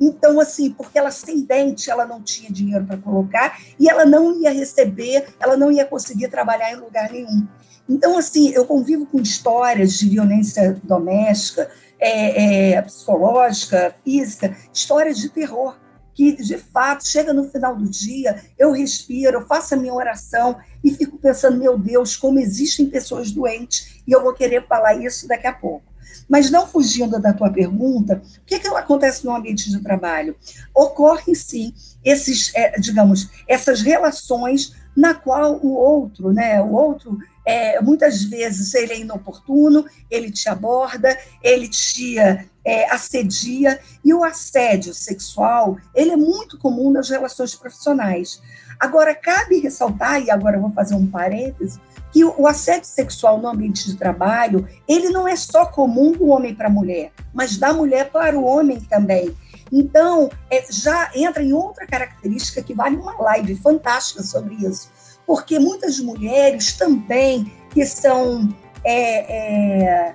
Speaker 4: Então, assim, porque ela sem dente, ela não tinha dinheiro para colocar e ela não ia receber, ela não ia conseguir trabalhar em lugar nenhum. Então, assim, eu convivo com histórias de violência doméstica, é, é, psicológica, física, histórias de terror, que de fato chega no final do dia, eu respiro, eu faço a minha oração e fico pensando, meu Deus, como existem pessoas doentes, e eu vou querer falar isso daqui a pouco. Mas não fugindo da tua pergunta, o que, que acontece no ambiente de trabalho? Ocorrem sim esses, é, digamos, essas relações na qual o outro, né, o outro é, muitas vezes ele é inoportuno, ele te aborda, ele te é, assedia, e o assédio sexual, ele é muito comum nas relações profissionais. Agora, cabe ressaltar, e agora vou fazer um parêntese, que o assédio sexual no ambiente de trabalho, ele não é só comum do homem para a mulher, mas da mulher para o homem também. Então, é, já entra em outra característica que vale uma live fantástica sobre isso, porque muitas mulheres também que são é, é,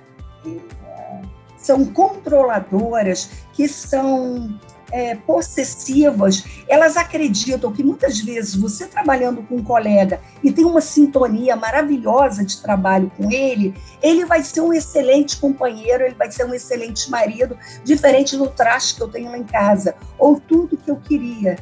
Speaker 4: são controladoras, que são é, possessivas, elas acreditam que muitas vezes você trabalhando com um colega e tem uma sintonia maravilhosa de trabalho com ele, ele vai ser um excelente companheiro, ele vai ser um excelente marido, diferente do traste que eu tenho lá em casa, ou tudo que eu queria.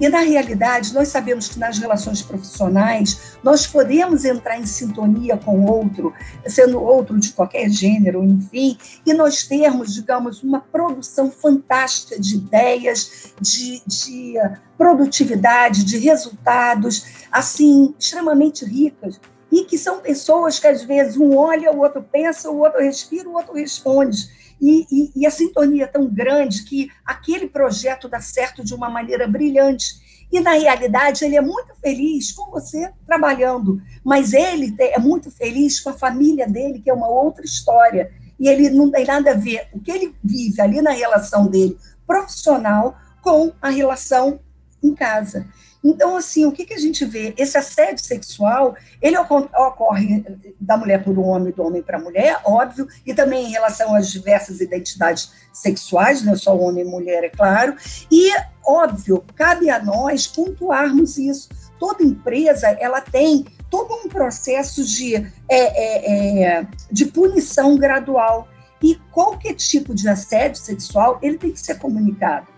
Speaker 4: E, na realidade, nós sabemos que nas relações profissionais, nós podemos entrar em sintonia com outro, sendo outro de qualquer gênero, enfim, e nós termos, digamos, uma produção fantástica de ideias, de, de produtividade, de resultados, assim, extremamente ricas. E que são pessoas que, às vezes, um olha, o outro pensa, o outro respira, o outro responde e, e, e a sintonia é tão grande que aquele projeto dá certo de uma maneira brilhante. E, na realidade, ele é muito feliz com você trabalhando, mas ele é muito feliz com a família dele, que é uma outra história. E ele não tem nada a ver o que ele vive ali na relação dele profissional com a relação em casa. Então, assim, o que, que a gente vê? Esse assédio sexual, ele ocorre da mulher para o homem, do homem para a mulher, óbvio, e também em relação às diversas identidades sexuais, não só homem e mulher, é claro, e, óbvio, cabe a nós pontuarmos isso. Toda empresa, ela tem todo um processo de, é, é, é, de punição gradual, e qualquer tipo de assédio sexual, ele tem que ser comunicado.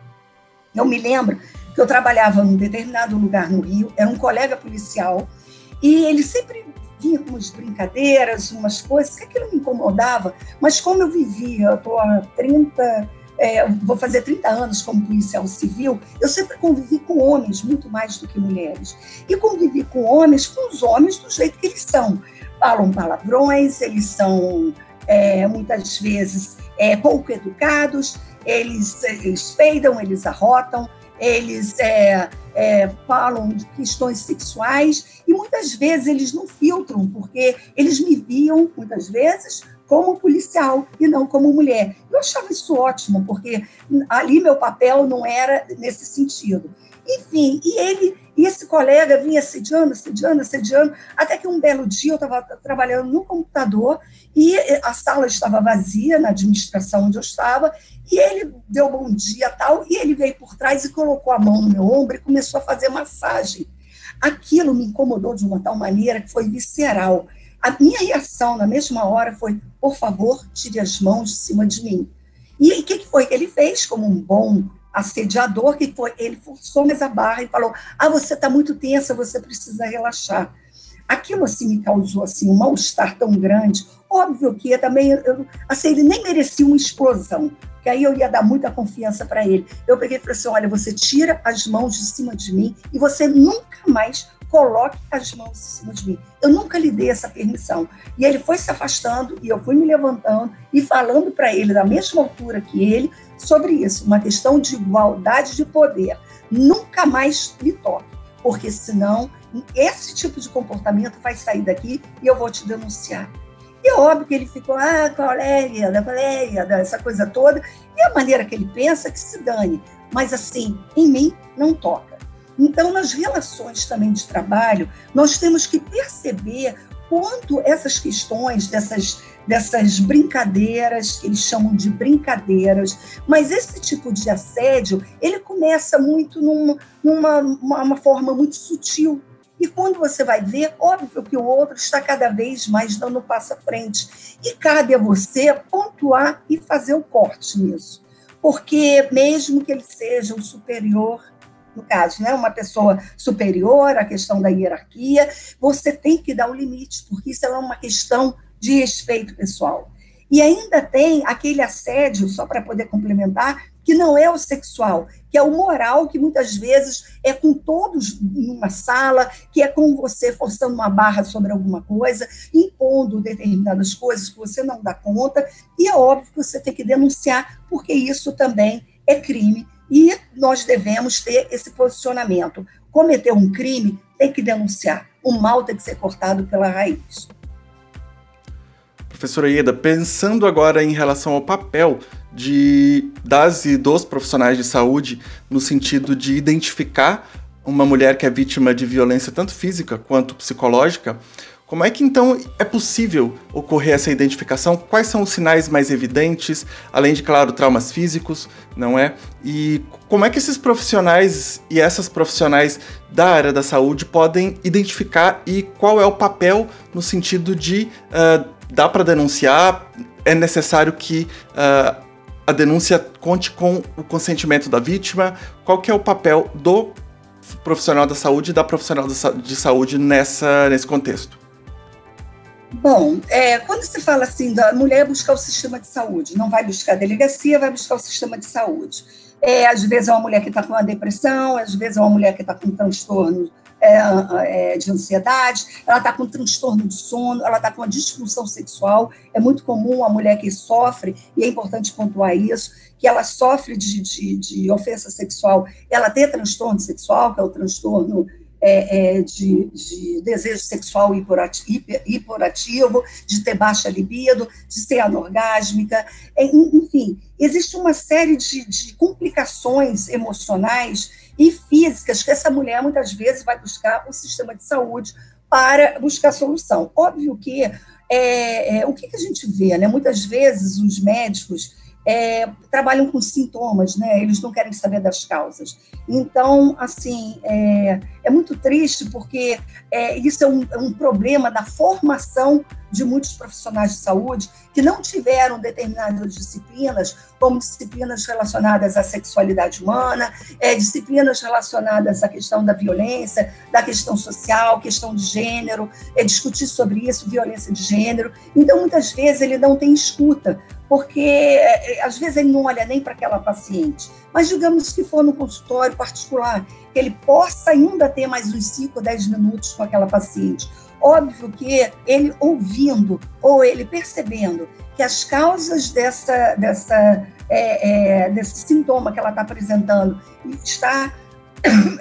Speaker 4: Eu me lembro que eu trabalhava num determinado lugar no Rio, era um colega policial, e ele sempre vinha com umas brincadeiras, umas coisas, que aquilo me incomodava, mas como eu vivia, eu estou há 30, é, vou fazer 30 anos como policial civil, eu sempre convivi com homens muito mais do que mulheres. E convivi com homens, com os homens do jeito que eles são. Falam palavrões, eles são é, muitas vezes é, pouco educados, eles, eles peidam, eles arrotam, eles é, é, falam de questões sexuais e muitas vezes eles não filtram, porque eles me viam, muitas vezes, como policial e não como mulher. Eu achava isso ótimo, porque ali meu papel não era nesse sentido. Enfim, e ele, e esse colega vinha assediando, assediando, assediando, até que um belo dia eu estava trabalhando no computador e a sala estava vazia na administração onde eu estava, e ele deu bom dia tal, e ele veio por trás e colocou a mão no meu ombro e começou a fazer massagem. Aquilo me incomodou de uma tal maneira que foi visceral. A minha reação na mesma hora foi: por favor, tire as mãos de cima de mim. E o que, que foi que ele fez, como um bom assediador, que foi, ele forçou mais a barra e falou: ah, você está muito tensa, você precisa relaxar. Aquilo assim me causou assim um mal-estar tão grande. Óbvio que também eu, assim, ele nem merecia uma explosão, que aí eu ia dar muita confiança para ele. Eu peguei e falei assim: olha, você tira as mãos de cima de mim e você nunca mais coloque as mãos em cima de mim. Eu nunca lhe dei essa permissão. E ele foi se afastando e eu fui me levantando e falando para ele, da mesma altura que ele, sobre isso, uma questão de igualdade de poder. Nunca mais me toque, porque senão esse tipo de comportamento vai sair daqui e eu vou te denunciar. E é óbvio que ele ficou, ah, colega, da colega, essa coisa toda. E a maneira que ele pensa que se dane. Mas assim, em mim não toca. Então, nas relações também de trabalho, nós temos que perceber quanto essas questões dessas, dessas brincadeiras, que eles chamam de brincadeiras, mas esse tipo de assédio, ele começa muito num, numa uma, uma forma muito sutil, e quando você vai ver, óbvio que o outro está cada vez mais dando passo à frente. E cabe a você pontuar e fazer o corte nisso. Porque mesmo que ele seja o superior, no caso, né, uma pessoa superior à questão da hierarquia, você tem que dar o limite, porque isso é uma questão de respeito pessoal. E ainda tem aquele assédio, só para poder complementar, que não é o sexual, que é o moral, que muitas vezes é com todos numa sala, que é com você forçando uma barra sobre alguma coisa, impondo determinadas coisas que você não dá conta, e é óbvio que você tem que denunciar, porque isso também é crime, e nós devemos ter esse posicionamento. Cometer um crime, tem que denunciar. O mal tem que ser cortado pela raiz.
Speaker 2: Professora Ieda, pensando agora em relação ao papel de das e dos profissionais de saúde no sentido de identificar uma mulher que é vítima de violência tanto física quanto psicológica, como é que então é possível ocorrer essa identificação? Quais são os sinais mais evidentes, além de, claro, traumas físicos, não é? E como é que esses profissionais e essas profissionais da área da saúde podem identificar e qual é o papel no sentido de uh, dá para denunciar, é necessário que uh, a denúncia conte com o consentimento da vítima? Qual que é o papel do profissional da saúde e da profissional de saúde nessa, nesse contexto?
Speaker 4: Bom, é, quando se fala assim da mulher buscar o sistema de saúde, não vai buscar a delegacia, vai buscar o sistema de saúde. É, às vezes é uma mulher que está com uma depressão, às vezes é uma mulher que está com um transtorno é, é, de ansiedade, ela está com transtorno de sono, ela está com uma disfunção sexual. É muito comum a mulher que sofre, e é importante pontuar isso, que ela sofre de, de, de ofensa sexual, ela tem transtorno sexual, que é o transtorno é, é, de, de, desejo sexual hiperativo, de ter baixa libido, de ser anorgásmica, é, enfim, existe uma série de, de complicações emocionais e físicas que essa mulher muitas vezes vai buscar o sistema de saúde para buscar solução. Óbvio que é, é, o que, que, a gente vê, né? Muitas vezes os médicos é, trabalham com sintomas, né? Eles não querem saber das causas. Então, assim, é, é muito triste porque é, isso é um, é um, problema da formação de muitos profissionais de saúde que não tiveram determinadas disciplinas, como disciplinas relacionadas à sexualidade humana, é, disciplinas relacionadas à questão da violência, da questão social, questão de gênero, é discutir sobre isso, violência de gênero. Então, muitas vezes ele não tem escuta porque é, é, às vezes ele não olha nem para aquela paciente. Mas digamos que for no consultório particular, que ele possa ainda ter mais uns 5 ou 10 minutos com aquela paciente. Óbvio que ele ouvindo ou ele percebendo que as causas dessa, dessa, é, é, desse sintoma que ela está apresentando está,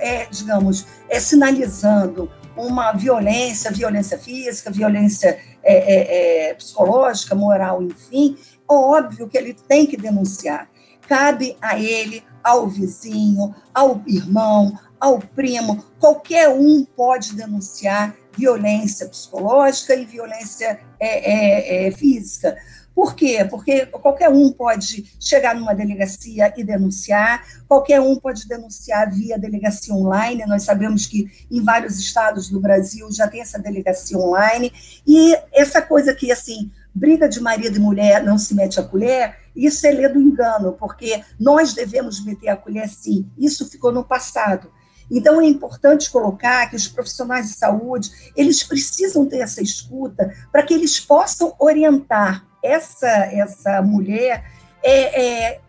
Speaker 4: é, digamos, é, sinalizando uma violência, violência física, violência é, psicológica, moral, enfim, óbvio que ele tem que denunciar. Cabe a ele, ao vizinho, ao irmão, ao primo, qualquer um pode denunciar violência psicológica e violência é, é, é, física. Por quê? Porque qualquer um pode chegar numa delegacia e denunciar, qualquer um pode denunciar via delegacia online. Nós sabemos que em vários estados do Brasil já tem essa delegacia online. E essa coisa que, assim, briga de marido e mulher não se mete a colher, isso é ler do engano, porque nós devemos meter a colher sim. Isso ficou no passado. Então é importante colocar que os profissionais de saúde, eles precisam ter essa escuta para que eles possam orientar essa essa mulher é, é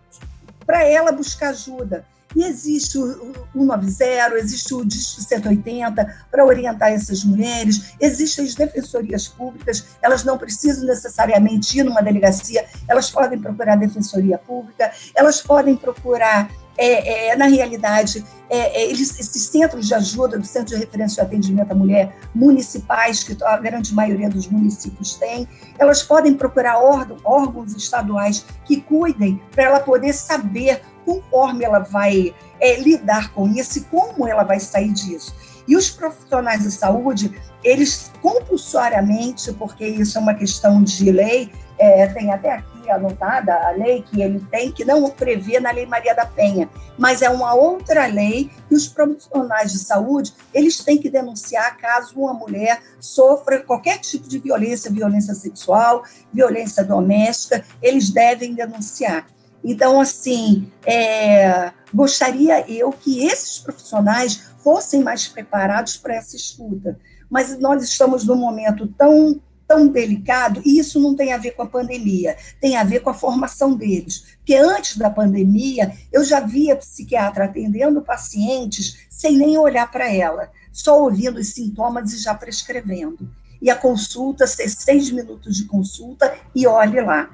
Speaker 4: para ela buscar ajuda. E existe o 190, existe o Disco 180 para orientar essas mulheres, existem as defensorias públicas, elas não precisam necessariamente ir numa delegacia, elas podem procurar a defensoria pública, elas podem procurar é, é, na realidade, é, é, eles, esses centros de ajuda, do Centro de Referência de Atendimento à Mulher municipais, que a grande maioria dos municípios tem, elas podem procurar órgãos, órgãos estaduais que cuidem para ela poder saber conforme ela vai é, lidar com isso como ela vai sair disso. E os profissionais de saúde, eles compulsoriamente, porque isso é uma questão de lei, é, tem até aqui anotada a lei que ele tem, que não prevê na Lei Maria da Penha, mas é uma outra lei que os profissionais de saúde, eles têm que denunciar caso uma mulher sofra qualquer tipo de violência, violência sexual, violência doméstica, eles devem denunciar. Então, assim, é, gostaria eu que esses profissionais fossem mais preparados para essa escuta. Mas nós estamos num momento tão tão delicado, e isso não tem a ver com a pandemia, tem a ver com a formação deles. Porque antes da pandemia, eu já via psiquiatra atendendo pacientes sem nem olhar para ela, só ouvindo os sintomas e já prescrevendo. E a consulta, seis minutos de consulta e olhe lá.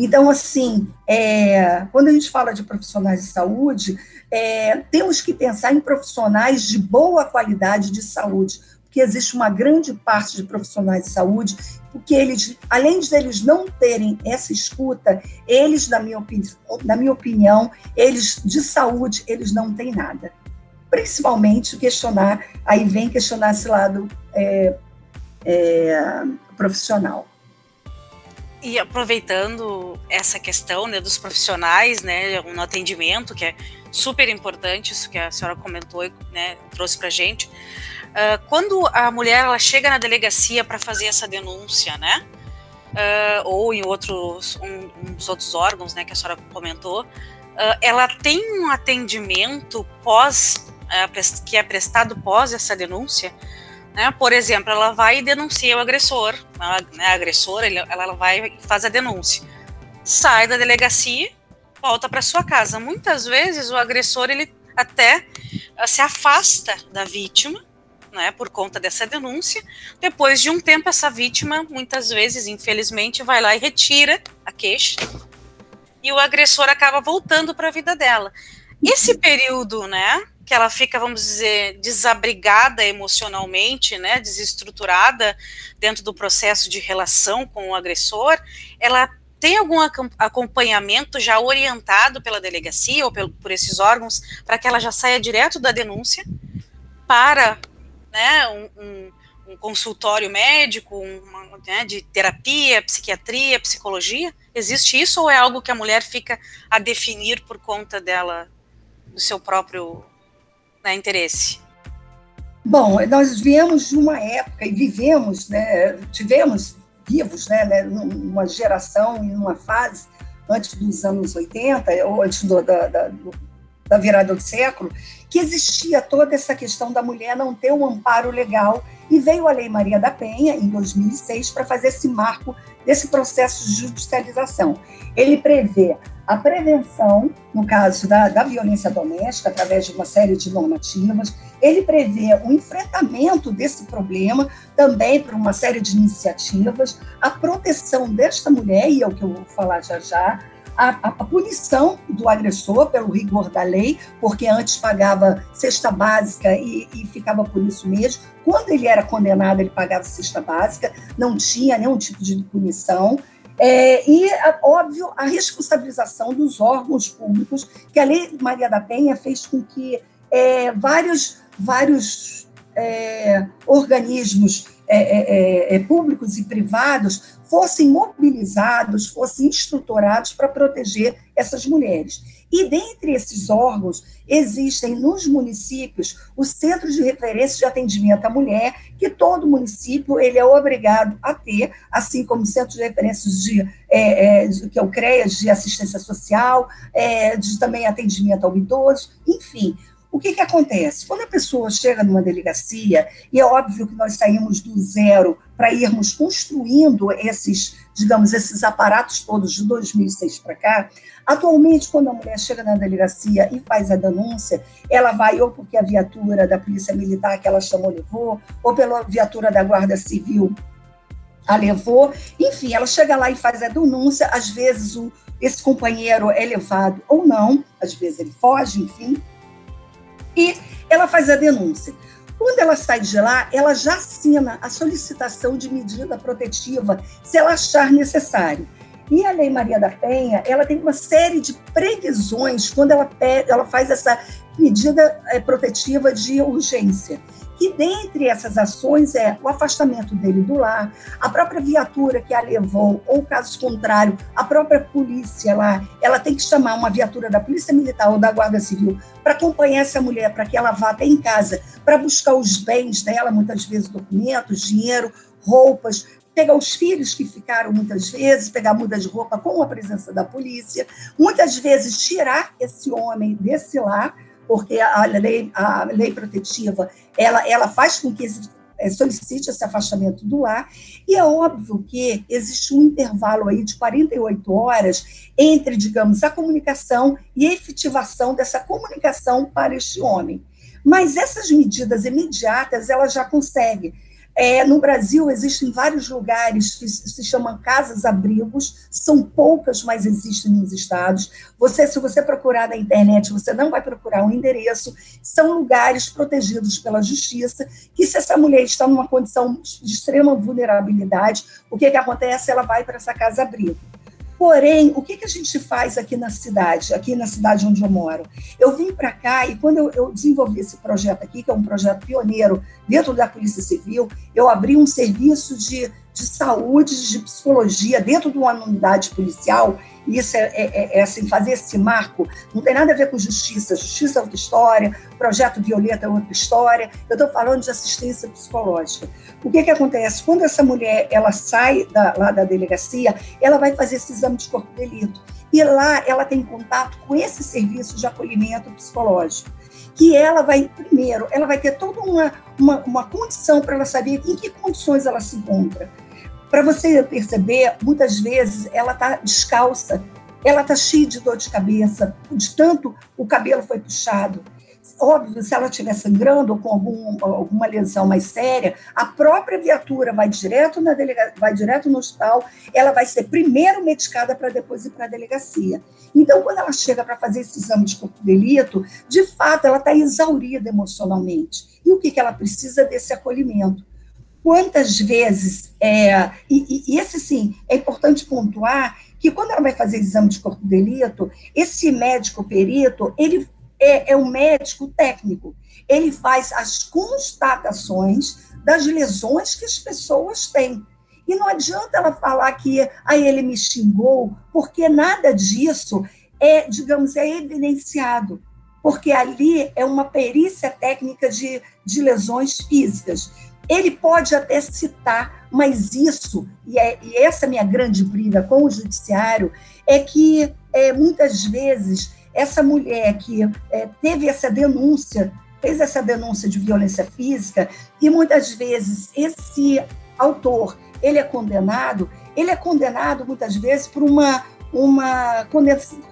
Speaker 4: Então, assim, é, quando a gente fala de profissionais de saúde, é, temos que pensar em profissionais de boa qualidade de saúde, porque existe uma grande parte de profissionais de saúde, porque eles, além de eles não terem essa escuta, eles, na minha, opini na minha opinião, eles de saúde, eles não têm nada. Principalmente questionar, aí vem questionar esse lado é, é, profissional.
Speaker 3: E aproveitando essa questão né, dos profissionais, né, no atendimento, que é super importante, isso que a senhora comentou e né, trouxe para gente. Uh, quando a mulher ela chega na delegacia para fazer essa denúncia, né, uh, ou em outros, um, outros órgãos, né, que a senhora comentou, uh, ela tem um atendimento pós, que é prestado pós essa denúncia, né? Por exemplo, ela vai e denuncia o agressor, ela, né, a agressora, ela vai e faz a denúncia. Sai da delegacia, volta para sua casa. Muitas vezes o agressor ele até uh, se afasta da vítima, né, por conta dessa denúncia. Depois de um tempo, essa vítima, muitas vezes, infelizmente, vai lá e retira a queixa. E o agressor acaba voltando para a vida dela. Esse período, né, que ela fica, vamos dizer, desabrigada emocionalmente, né, desestruturada dentro do processo de relação com o agressor, ela tem algum acompanhamento já orientado pela delegacia ou pelo, por esses órgãos para que ela já saia direto da denúncia para né, um, um, um consultório médico, uma, né, de terapia, psiquiatria, psicologia? Existe isso ou é algo que a mulher fica a definir por conta dela, do seu próprio né, interesse?
Speaker 4: Bom, nós viemos de uma época e vivemos, né, tivemos vivos, né, né, numa geração e numa fase antes dos anos 80, ou antes do, da, da, da virada do século, que existia toda essa questão da mulher não ter um amparo legal e veio a Lei Maria da Penha, em 2006, para fazer esse marco desse processo de judicialização. Ele prevê a prevenção, no caso da, da violência doméstica, através de uma série de normativas, ele prevê o enfrentamento desse problema também por uma série de iniciativas, a proteção desta mulher, e é o que eu vou falar já já, a, a, a, punição do agressor pelo rigor da lei, porque antes pagava cesta básica e, e, ficava por isso mesmo. Quando ele era condenado, ele pagava cesta básica, não tinha nenhum tipo de punição. É, e, óbvio, a responsabilização dos órgãos públicos, que a Lei Maria da Penha fez com que é, vários, vários é, organismos é, é, é, públicos e privados fossem mobilizados, fossem estruturados para proteger essas mulheres. E dentre esses órgãos, existem nos municípios os centros de referência de atendimento à mulher, que todo município ele é obrigado a ter, assim como centros de referência de, é, é, de que é o CREAS, de assistência social, é, de também atendimento ao idoso, enfim. O que, que acontece? Quando a pessoa chega numa delegacia, e é óbvio que nós saímos do zero para irmos construindo esses, digamos, esses aparatos todos de 2006 para cá, atualmente, quando a mulher chega na delegacia e faz a denúncia, ela vai ou porque a viatura da Polícia Militar que ela chamou levou, ou pela viatura da Guarda Civil a levou, enfim, ela chega lá e faz a denúncia, às vezes o, esse companheiro é levado ou não, às vezes ele foge, enfim, e ela faz a denúncia. Quando ela sai de lá, ela já assina a solicitação de medida protetiva, se ela achar necessário. E a Lei Maria da Penha, ela tem uma série de previsões quando ela, ela faz essa medida é, protetiva de urgência. E dentre essas ações é o afastamento dele do lar, a própria viatura que a levou, ou caso contrário, a própria polícia lá, ela tem que chamar uma viatura da Polícia Militar ou da Guarda Civil para acompanhar essa mulher, para que ela vá até em casa, para buscar os bens dela, muitas vezes documentos, dinheiro, roupas, pegar os filhos que ficaram muitas vezes, pegar muda de roupa com a presença da polícia, muitas vezes tirar esse homem desse lar, porque a lei, a lei protetiva ela, ela faz com que é, solicite esse afastamento do lar, e é óbvio que existe um intervalo aí de 48 horas entre, digamos, a comunicação e a efetivação dessa comunicação para este homem. Mas essas medidas imediatas, ela já consegue é, no Brasil, existem vários lugares que se chamam casas-abrigos, são poucas, mas existem nos estados. Você, se você procurar na internet, você não vai procurar um endereço. São lugares protegidos pela justiça, que se essa mulher está numa condição de extrema vulnerabilidade, o que, que acontece? Ela vai para essa casa-abrigo. Porém, o que, que a gente faz aqui na cidade, aqui na cidade onde eu moro? Eu vim para cá e quando eu, eu, desenvolvi esse projeto aqui, que é um projeto pioneiro dentro da Polícia Civil, eu abri um serviço de de saúde, de psicologia dentro de uma unidade policial, e isso é, é, é, é, assim, fazer esse marco, não tem nada a ver com justiça, justiça é outra história, projeto Violeta é outra história, eu estou falando de assistência psicológica. O que que acontece? Quando essa mulher, ela sai da, lá da delegacia, ela vai fazer esse exame de corpo de delito, e lá ela tem contato com esse serviço de acolhimento psicológico que ela vai, primeiro, ela vai ter toda uma, uma, uma condição para ela saber em que condições ela se encontra. Para você perceber, muitas vezes ela está descalça, ela está cheia de dor de cabeça, de tanto o cabelo foi puxado. Óbvio, se ela estiver sangrando ou com algum, alguma lesão mais séria, a própria viatura vai direto na delega, vai direto no hospital, ela vai ser primeiro medicada para depois ir para a delegacia. Então, quando ela chega para fazer esse exame de corpo de delito, de fato, ela está exaurida emocionalmente. E o que, que ela precisa desse acolhimento? Quantas vezes, é, e, e, esse sim, é importante pontuar que quando ela vai fazer exame de corpo de delito, esse médico perito, ele é, é um médico técnico, ele faz as constatações das lesões que as pessoas têm. E não adianta ela falar que aí ele me xingou, porque nada disso é, digamos, é evidenciado, porque ali é uma perícia técnica de, de lesões físicas. Ele pode até citar, mas isso, e, é, e essa é minha grande briga com o judiciário, é que é, muitas vezes essa mulher que é, teve essa denúncia, fez essa denúncia de violência física, e muitas vezes esse autor, ele é condenado, ele é condenado muitas vezes por uma uma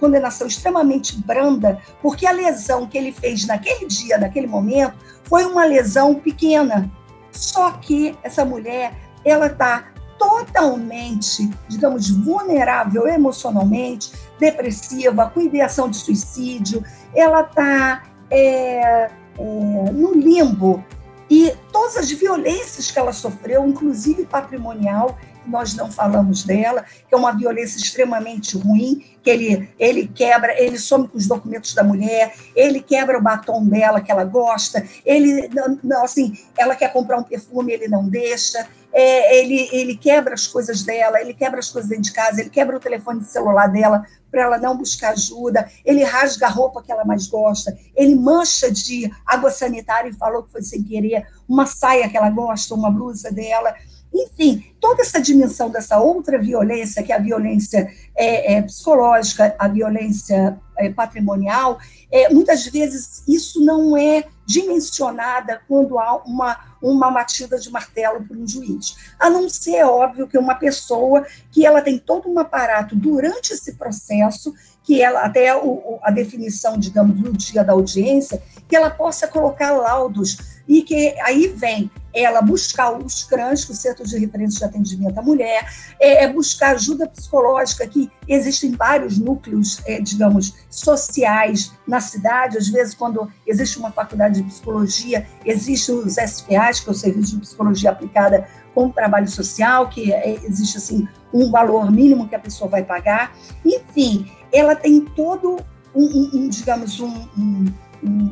Speaker 4: condenação extremamente branda, porque a lesão que ele fez naquele dia, naquele momento, foi uma lesão pequena, só que essa mulher, ela está totalmente, digamos, vulnerável emocionalmente, depressiva, com ideação de suicídio, ela está é, é, no limbo. E todas as violências que ela sofreu, inclusive patrimonial, nós não falamos dela, que é uma violência extremamente ruim, que ele, ele quebra, ele some com os documentos da mulher, ele quebra o batom dela que ela gosta, ele, não, assim, ela quer comprar um perfume, ele não deixa, é, ele, ele quebra as coisas dela, ele quebra as coisas dentro de casa, ele quebra o telefone de celular dela para ela não buscar ajuda, ele rasga a roupa que ela mais gosta, ele mancha de água sanitária e falou que foi sem querer uma saia que ela gosta, uma blusa dela. Enfim, toda essa dimensão dessa outra violência, que é a violência é, é, psicológica, a violência é, patrimonial, é, muitas vezes isso não é dimensionada quando há uma, uma batida de martelo por um juiz. A não ser, é óbvio, que uma pessoa que ela tem todo um aparato durante esse processo, que ela, até o, a definição, digamos, no dia da audiência, que ela possa colocar laudos e que aí vem ela buscar os CRANs, o Centro de Referência de Atendimento à Mulher, é, é buscar ajuda psicológica, que existem vários núcleos, é, digamos, sociais na cidade, às vezes quando existe uma faculdade de psicologia, existem os SPAs, que é o Serviço de Psicologia Aplicada com trabalho social, que é, existe assim um valor mínimo que a pessoa vai pagar. Enfim, ela tem todo um, um, um digamos, um,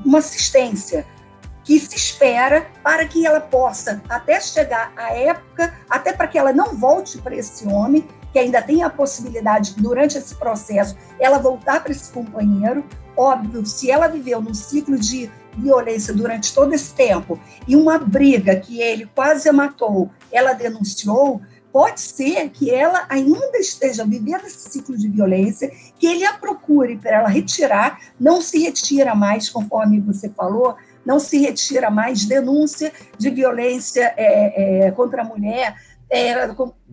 Speaker 4: uma assistência que se espera para que ela possa, até chegar à época, até para que ela não volte para esse homem, que ainda tem a possibilidade, durante esse processo, ela voltar para esse companheiro. Óbvio, se ela viveu num ciclo de violência durante todo esse tempo e uma briga que ele quase a matou, ela denunciou, pode ser que ela ainda esteja vivendo esse ciclo de violência, que ele a procure para ela retirar, não se retira mais, conforme você falou, não se retira mais denúncia de violência é, é, contra a mulher, é,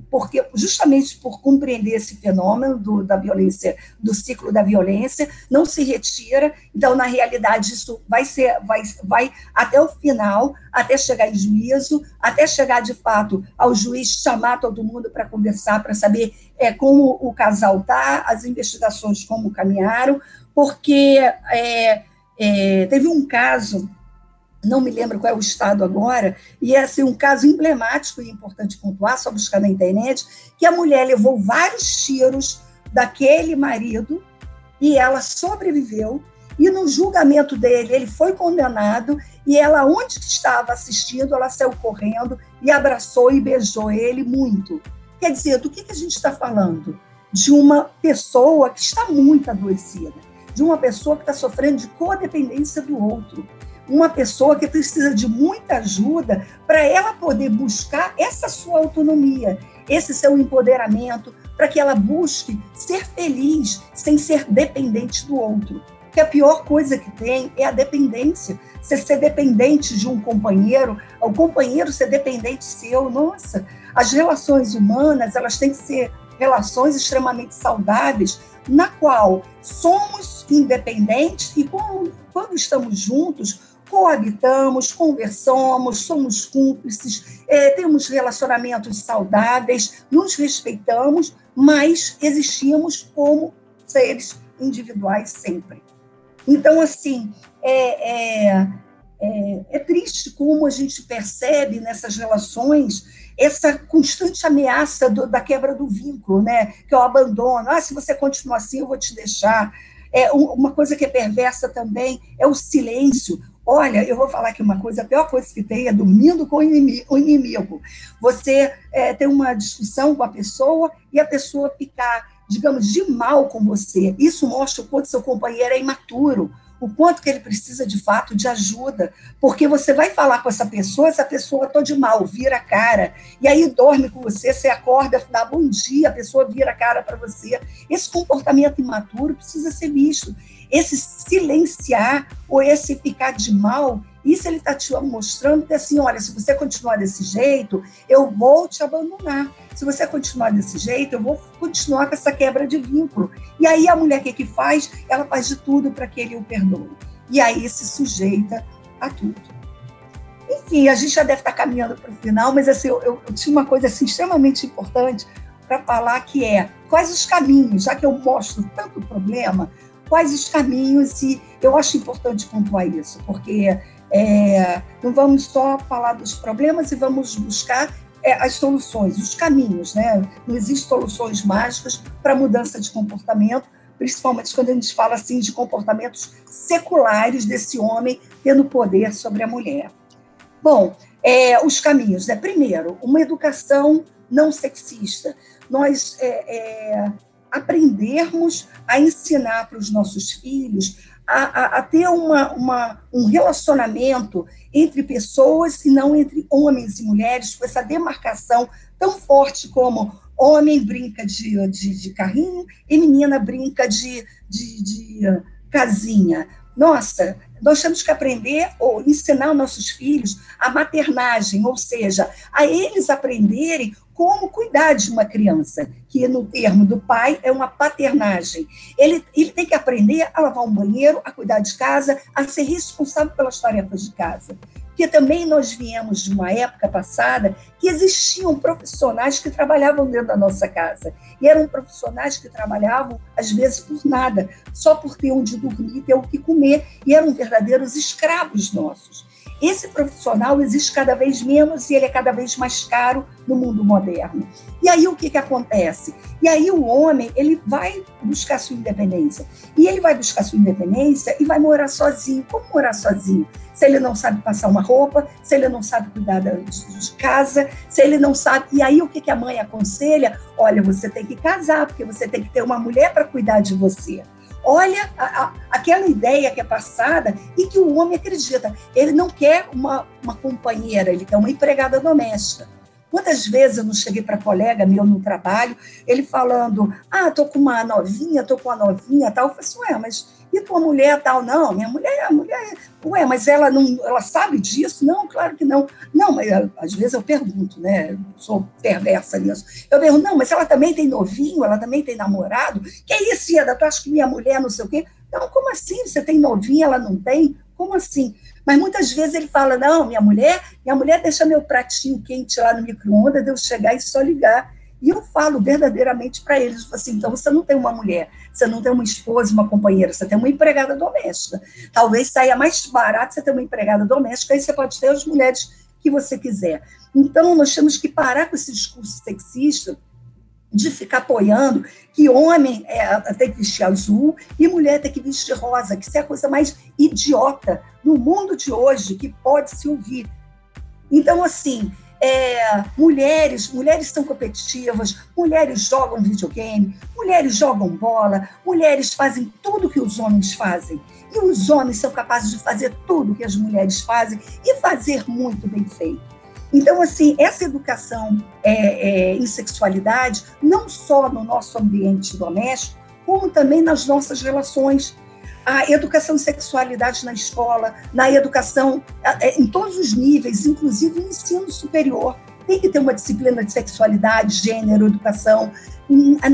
Speaker 4: porque justamente por compreender esse fenômeno do, da violência, do ciclo da violência, não se retira. Então, na realidade, isso vai ser, vai, vai até o final, até chegar em juízo, até chegar de fato ao juiz chamar todo mundo para conversar, para saber é, como o casal está, as investigações como caminharam, porque é, é, teve um caso não me lembro qual é o estado agora, e é assim, um caso emblemático e importante pontuar, só buscar na internet, que a mulher levou vários tiros daquele marido e ela sobreviveu, e no julgamento dele, ele foi condenado, e ela, onde estava assistindo, ela saiu correndo e abraçou e beijou ele muito. Quer dizer, do que, que a gente está falando? De uma pessoa que está muito adoecida, de uma pessoa que está sofrendo de codependência do outro, uma pessoa que precisa de muita ajuda para ela poder buscar essa sua autonomia, esse seu empoderamento, para que ela busque ser feliz sem ser dependente do outro. Que a pior coisa que tem é a dependência. Você ser dependente de um companheiro, o companheiro ser dependente seu, nossa, as relações humanas, elas têm que ser relações extremamente saudáveis, na qual somos independentes e quando, quando estamos juntos, coabitamos, conversamos, somos cúmplices, é, temos relacionamentos saudáveis, nos respeitamos, mas existimos como seres individuais sempre. Então, assim, é, é, é, é triste como a gente percebe nessas relações essa constante ameaça do, da quebra do vínculo, né? que é o abandono. Ah, se você continuar assim, eu vou te deixar. É, uma coisa que é perversa também é o silêncio. Olha, eu vou falar aqui uma coisa, a pior coisa que tem é dormindo com o inimigo. Você é, tem uma discussão com a pessoa e a pessoa ficar, digamos, de mal com você. Isso mostra o quanto seu companheiro é imaturo, o quanto que ele precisa de fato de ajuda, porque você vai falar com essa pessoa, essa pessoa está de mal, vira a cara, e aí dorme com você, você acorda, dá bom dia, a pessoa vira a cara para você. Esse comportamento imaturo precisa ser visto. Esse silenciar ou esse ficar de mal, isso ele está te mostrando que assim, olha, se você continuar desse jeito, eu vou te abandonar. Se você continuar desse jeito, eu vou continuar com essa quebra de vínculo. E aí a mulher, o que, que faz? Ela faz de tudo para que ele o perdoe. E aí se sujeita a tudo. Enfim, a gente já deve estar tá caminhando para o final, mas assim, eu, eu, eu, tinha uma coisa assim, extremamente importante para falar que é quais os caminhos, já que eu mostro tanto problema, quais os caminhos, e eu acho importante pontuar isso, porque é, não vamos só falar dos problemas e vamos buscar é, as soluções, os caminhos, né? Não existem soluções mágicas para mudança de comportamento, principalmente quando a gente fala assim de comportamentos seculares desse homem tendo poder sobre a mulher. Bom, é, os caminhos, né? Primeiro, uma educação não sexista. Nós é, é aprendermos a ensinar para os nossos filhos a, a, a ter uma, uma, um relacionamento entre pessoas e não entre homens e mulheres, com essa demarcação tão forte como homem brinca de, de, de carrinho e menina brinca de, de, de casinha. Nossa, nós temos que aprender ou ensinar nossos filhos a maternagem, ou seja, a eles aprenderem como cuidar de uma criança, que no termo do pai é uma paternagem. Ele, ele tem que aprender a lavar um banheiro, a cuidar de casa, a ser responsável pelas tarefas de casa. Porque também nós viemos de uma época passada que existiam profissionais que trabalhavam dentro da nossa casa. E eram profissionais que trabalhavam, às vezes, por nada, só por ter onde dormir, ter o que comer, e eram verdadeiros escravos nossos. Esse profissional existe cada vez menos e ele é cada vez mais caro no mundo moderno. E aí o que, que acontece? E aí o homem ele vai buscar sua independência. E ele vai buscar sua independência e vai morar sozinho. Como morar sozinho? Se ele não sabe passar uma roupa, se ele não sabe cuidar de casa, se ele não sabe. E aí o que, que a mãe aconselha? Olha, você tem que casar, porque você tem que ter uma mulher para cuidar de você. Olha a, a, aquela ideia que é passada e que o homem acredita. Ele não quer uma, uma companheira, ele quer uma empregada doméstica. Quantas vezes eu não cheguei para colega meu no trabalho, ele falando: Ah, tô com uma novinha, tô com uma novinha tal. Eu falei assim: Ué, mas e tua mulher tal? Não, minha mulher, a mulher. Ué, mas ela não ela sabe disso? Não, claro que não. Não, mas às vezes eu pergunto, né? Sou perversa nisso. Eu pergunto: Não, mas ela também tem novinho, ela também tem namorado. Que é isso, Ieda? Tu acha que minha mulher não sei o quê? Não, como assim? Você tem novinha, ela não tem? Como assim? Mas muitas vezes ele fala: não, minha mulher, minha mulher deixa meu pratinho quente lá no micro-ondas, eu chegar e só ligar. E eu falo verdadeiramente para eles, assim, então você não tem uma mulher, você não tem uma esposa, uma companheira, você tem uma empregada doméstica. Talvez saia mais barato você ter uma empregada doméstica, aí você pode ter as mulheres que você quiser. Então, nós temos que parar com esse discurso sexista de ficar apoiando que homem é, tem que vestir azul e mulher tem que vestir rosa, que isso é a coisa mais idiota no mundo de hoje que pode se ouvir. Então, assim, é, mulheres, mulheres são competitivas, mulheres jogam videogame, mulheres jogam bola, mulheres fazem tudo que os homens fazem. E os homens são capazes de fazer tudo que as mulheres fazem e fazer muito bem feito. Então, assim, essa educação é, é, em sexualidade, não só no nosso ambiente doméstico, como também nas nossas relações. A educação em sexualidade na escola, na educação é, em todos os níveis, inclusive no ensino superior. Tem que ter uma disciplina de sexualidade, gênero, educação,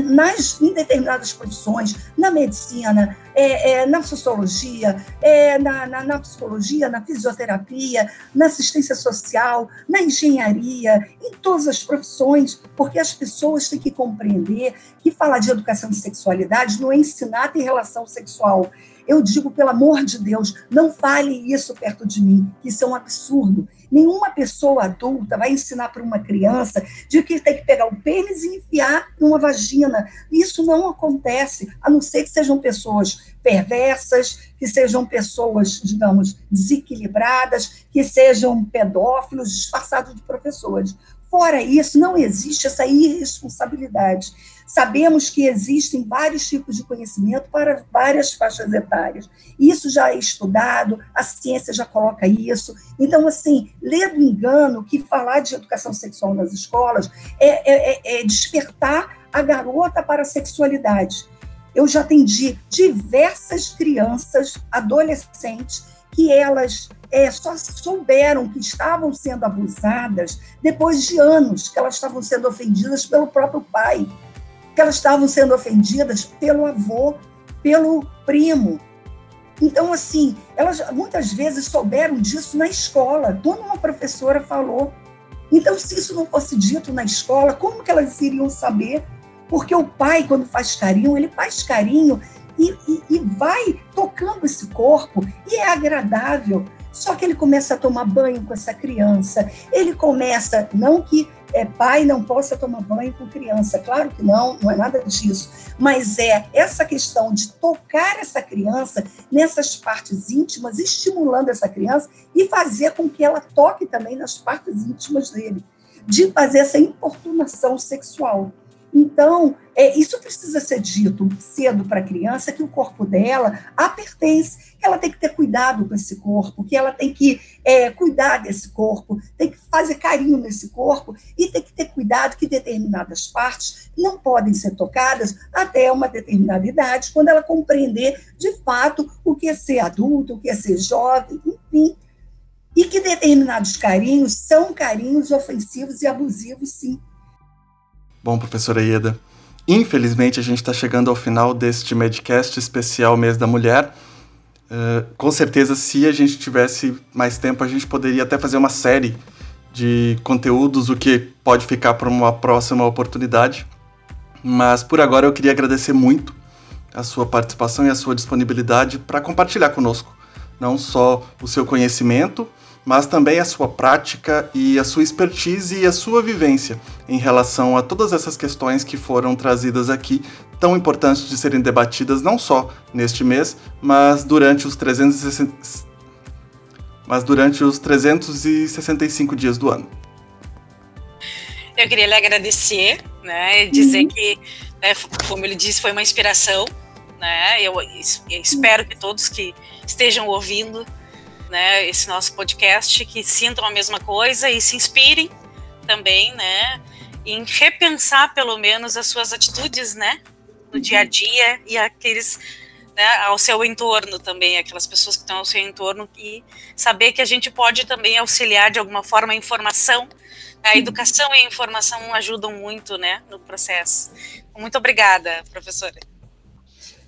Speaker 4: nas, em determinadas profissões, na medicina, é, é, na sociologia, é, na, na, na, psicologia, na fisioterapia, na assistência social, na engenharia, em todas as profissões, porque as pessoas têm que compreender que falar de educação de sexualidade não é ensinar ter relação sexual, eu digo, pelo amor de Deus, não fale isso perto de mim, isso é um absurdo. Nenhuma pessoa adulta vai ensinar para uma criança de que tem que pegar o pênis e enfiar numa vagina. Isso não acontece, a não ser que sejam pessoas perversas, que sejam pessoas, digamos, desequilibradas, que sejam pedófilos disfarçados de professores. Fora isso, não existe essa irresponsabilidade. Sabemos que existem vários tipos de conhecimento para várias faixas etárias. Isso já é estudado, a ciência já coloca isso. Então, assim, ler do engano que falar de educação sexual nas escolas é, é, é, é despertar a garota para a sexualidade. Eu já atendi diversas crianças, adolescentes, que elas é, só souberam que estavam sendo abusadas depois de anos que elas estavam sendo ofendidas pelo próprio pai que elas estavam sendo ofendidas pelo avô, pelo primo. Então, assim, elas muitas vezes souberam disso na escola, quando uma professora falou. Então, se isso não fosse dito na escola, como que elas iriam saber? Porque o pai, quando faz carinho, ele faz carinho e, e, e vai tocando esse corpo, e é agradável. Só que ele começa a tomar banho com essa criança, ele começa, não que é, pai não possa tomar banho com criança. Claro que não, não é nada disso. Mas é essa questão de tocar essa criança nessas partes íntimas, estimulando essa criança e fazer com que ela toque também nas partes íntimas dele, de fazer essa importunação sexual. Então, é, isso precisa ser dito cedo para a criança, que o corpo dela a pertence, que ela tem que ter cuidado com esse corpo, que ela tem que é, cuidar desse corpo, tem que fazer carinho nesse corpo e tem que ter cuidado que determinadas partes não podem ser tocadas até uma determinada idade, quando ela compreender de fato o que é ser adulto, o que é ser jovem, enfim. E que determinados carinhos são carinhos ofensivos e abusivos, sim
Speaker 2: Bom, professora Ieda, infelizmente a gente está chegando ao final deste Medcast especial Mês da Mulher. Uh, com certeza, se a gente tivesse mais tempo, a gente poderia até fazer uma série de conteúdos, o que pode ficar para uma próxima oportunidade. Mas por agora eu queria agradecer muito a sua participação e a sua disponibilidade para compartilhar conosco não só o seu conhecimento, mas também a sua prática e a sua expertise e a sua vivência em relação a todas essas questões que foram trazidas aqui, tão importantes de serem debatidas não só neste mês, mas durante os 360 mas durante os 365 dias do ano.
Speaker 3: Eu queria lhe agradecer, né, e dizer uhum. que, né, como ele disse, foi uma inspiração, né, eu, eu espero que todos que estejam ouvindo, né, esse nosso podcast, que sintam a mesma coisa e se inspirem também, né, em repensar pelo menos as suas atitudes, né, no dia a uhum. dia e aqueles né, ao seu entorno também, aquelas pessoas que estão ao seu entorno e saber que a gente pode também auxiliar de alguma forma a informação a educação e a informação ajudam muito né, no processo. Muito obrigada, professora.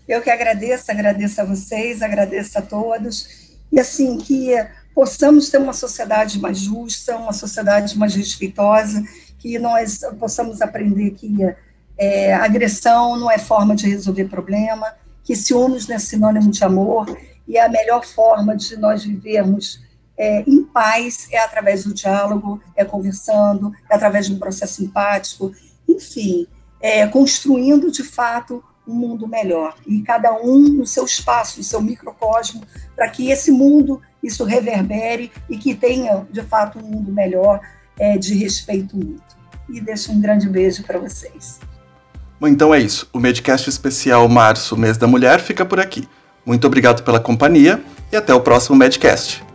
Speaker 4: Eu que agradeço, agradeço a vocês, agradeço a todos. E assim, que possamos ter uma sociedade mais justa, uma sociedade mais respeitosa, que nós possamos aprender que é, agressão não é forma de resolver problema, que ciúmes não é sinônimo de amor, e a melhor forma de nós vivermos é, em paz é através do diálogo, é conversando, é através de um processo empático, enfim, é, construindo de fato um mundo melhor e cada um no seu espaço, no seu microcosmo, para que esse mundo isso reverbere e que tenha de fato um mundo melhor é, de respeito mútuo. E deixo um grande beijo para vocês.
Speaker 2: Bom, então é isso. O Medcast especial Março, mês da mulher, fica por aqui. Muito obrigado pela companhia e até o próximo Medcast.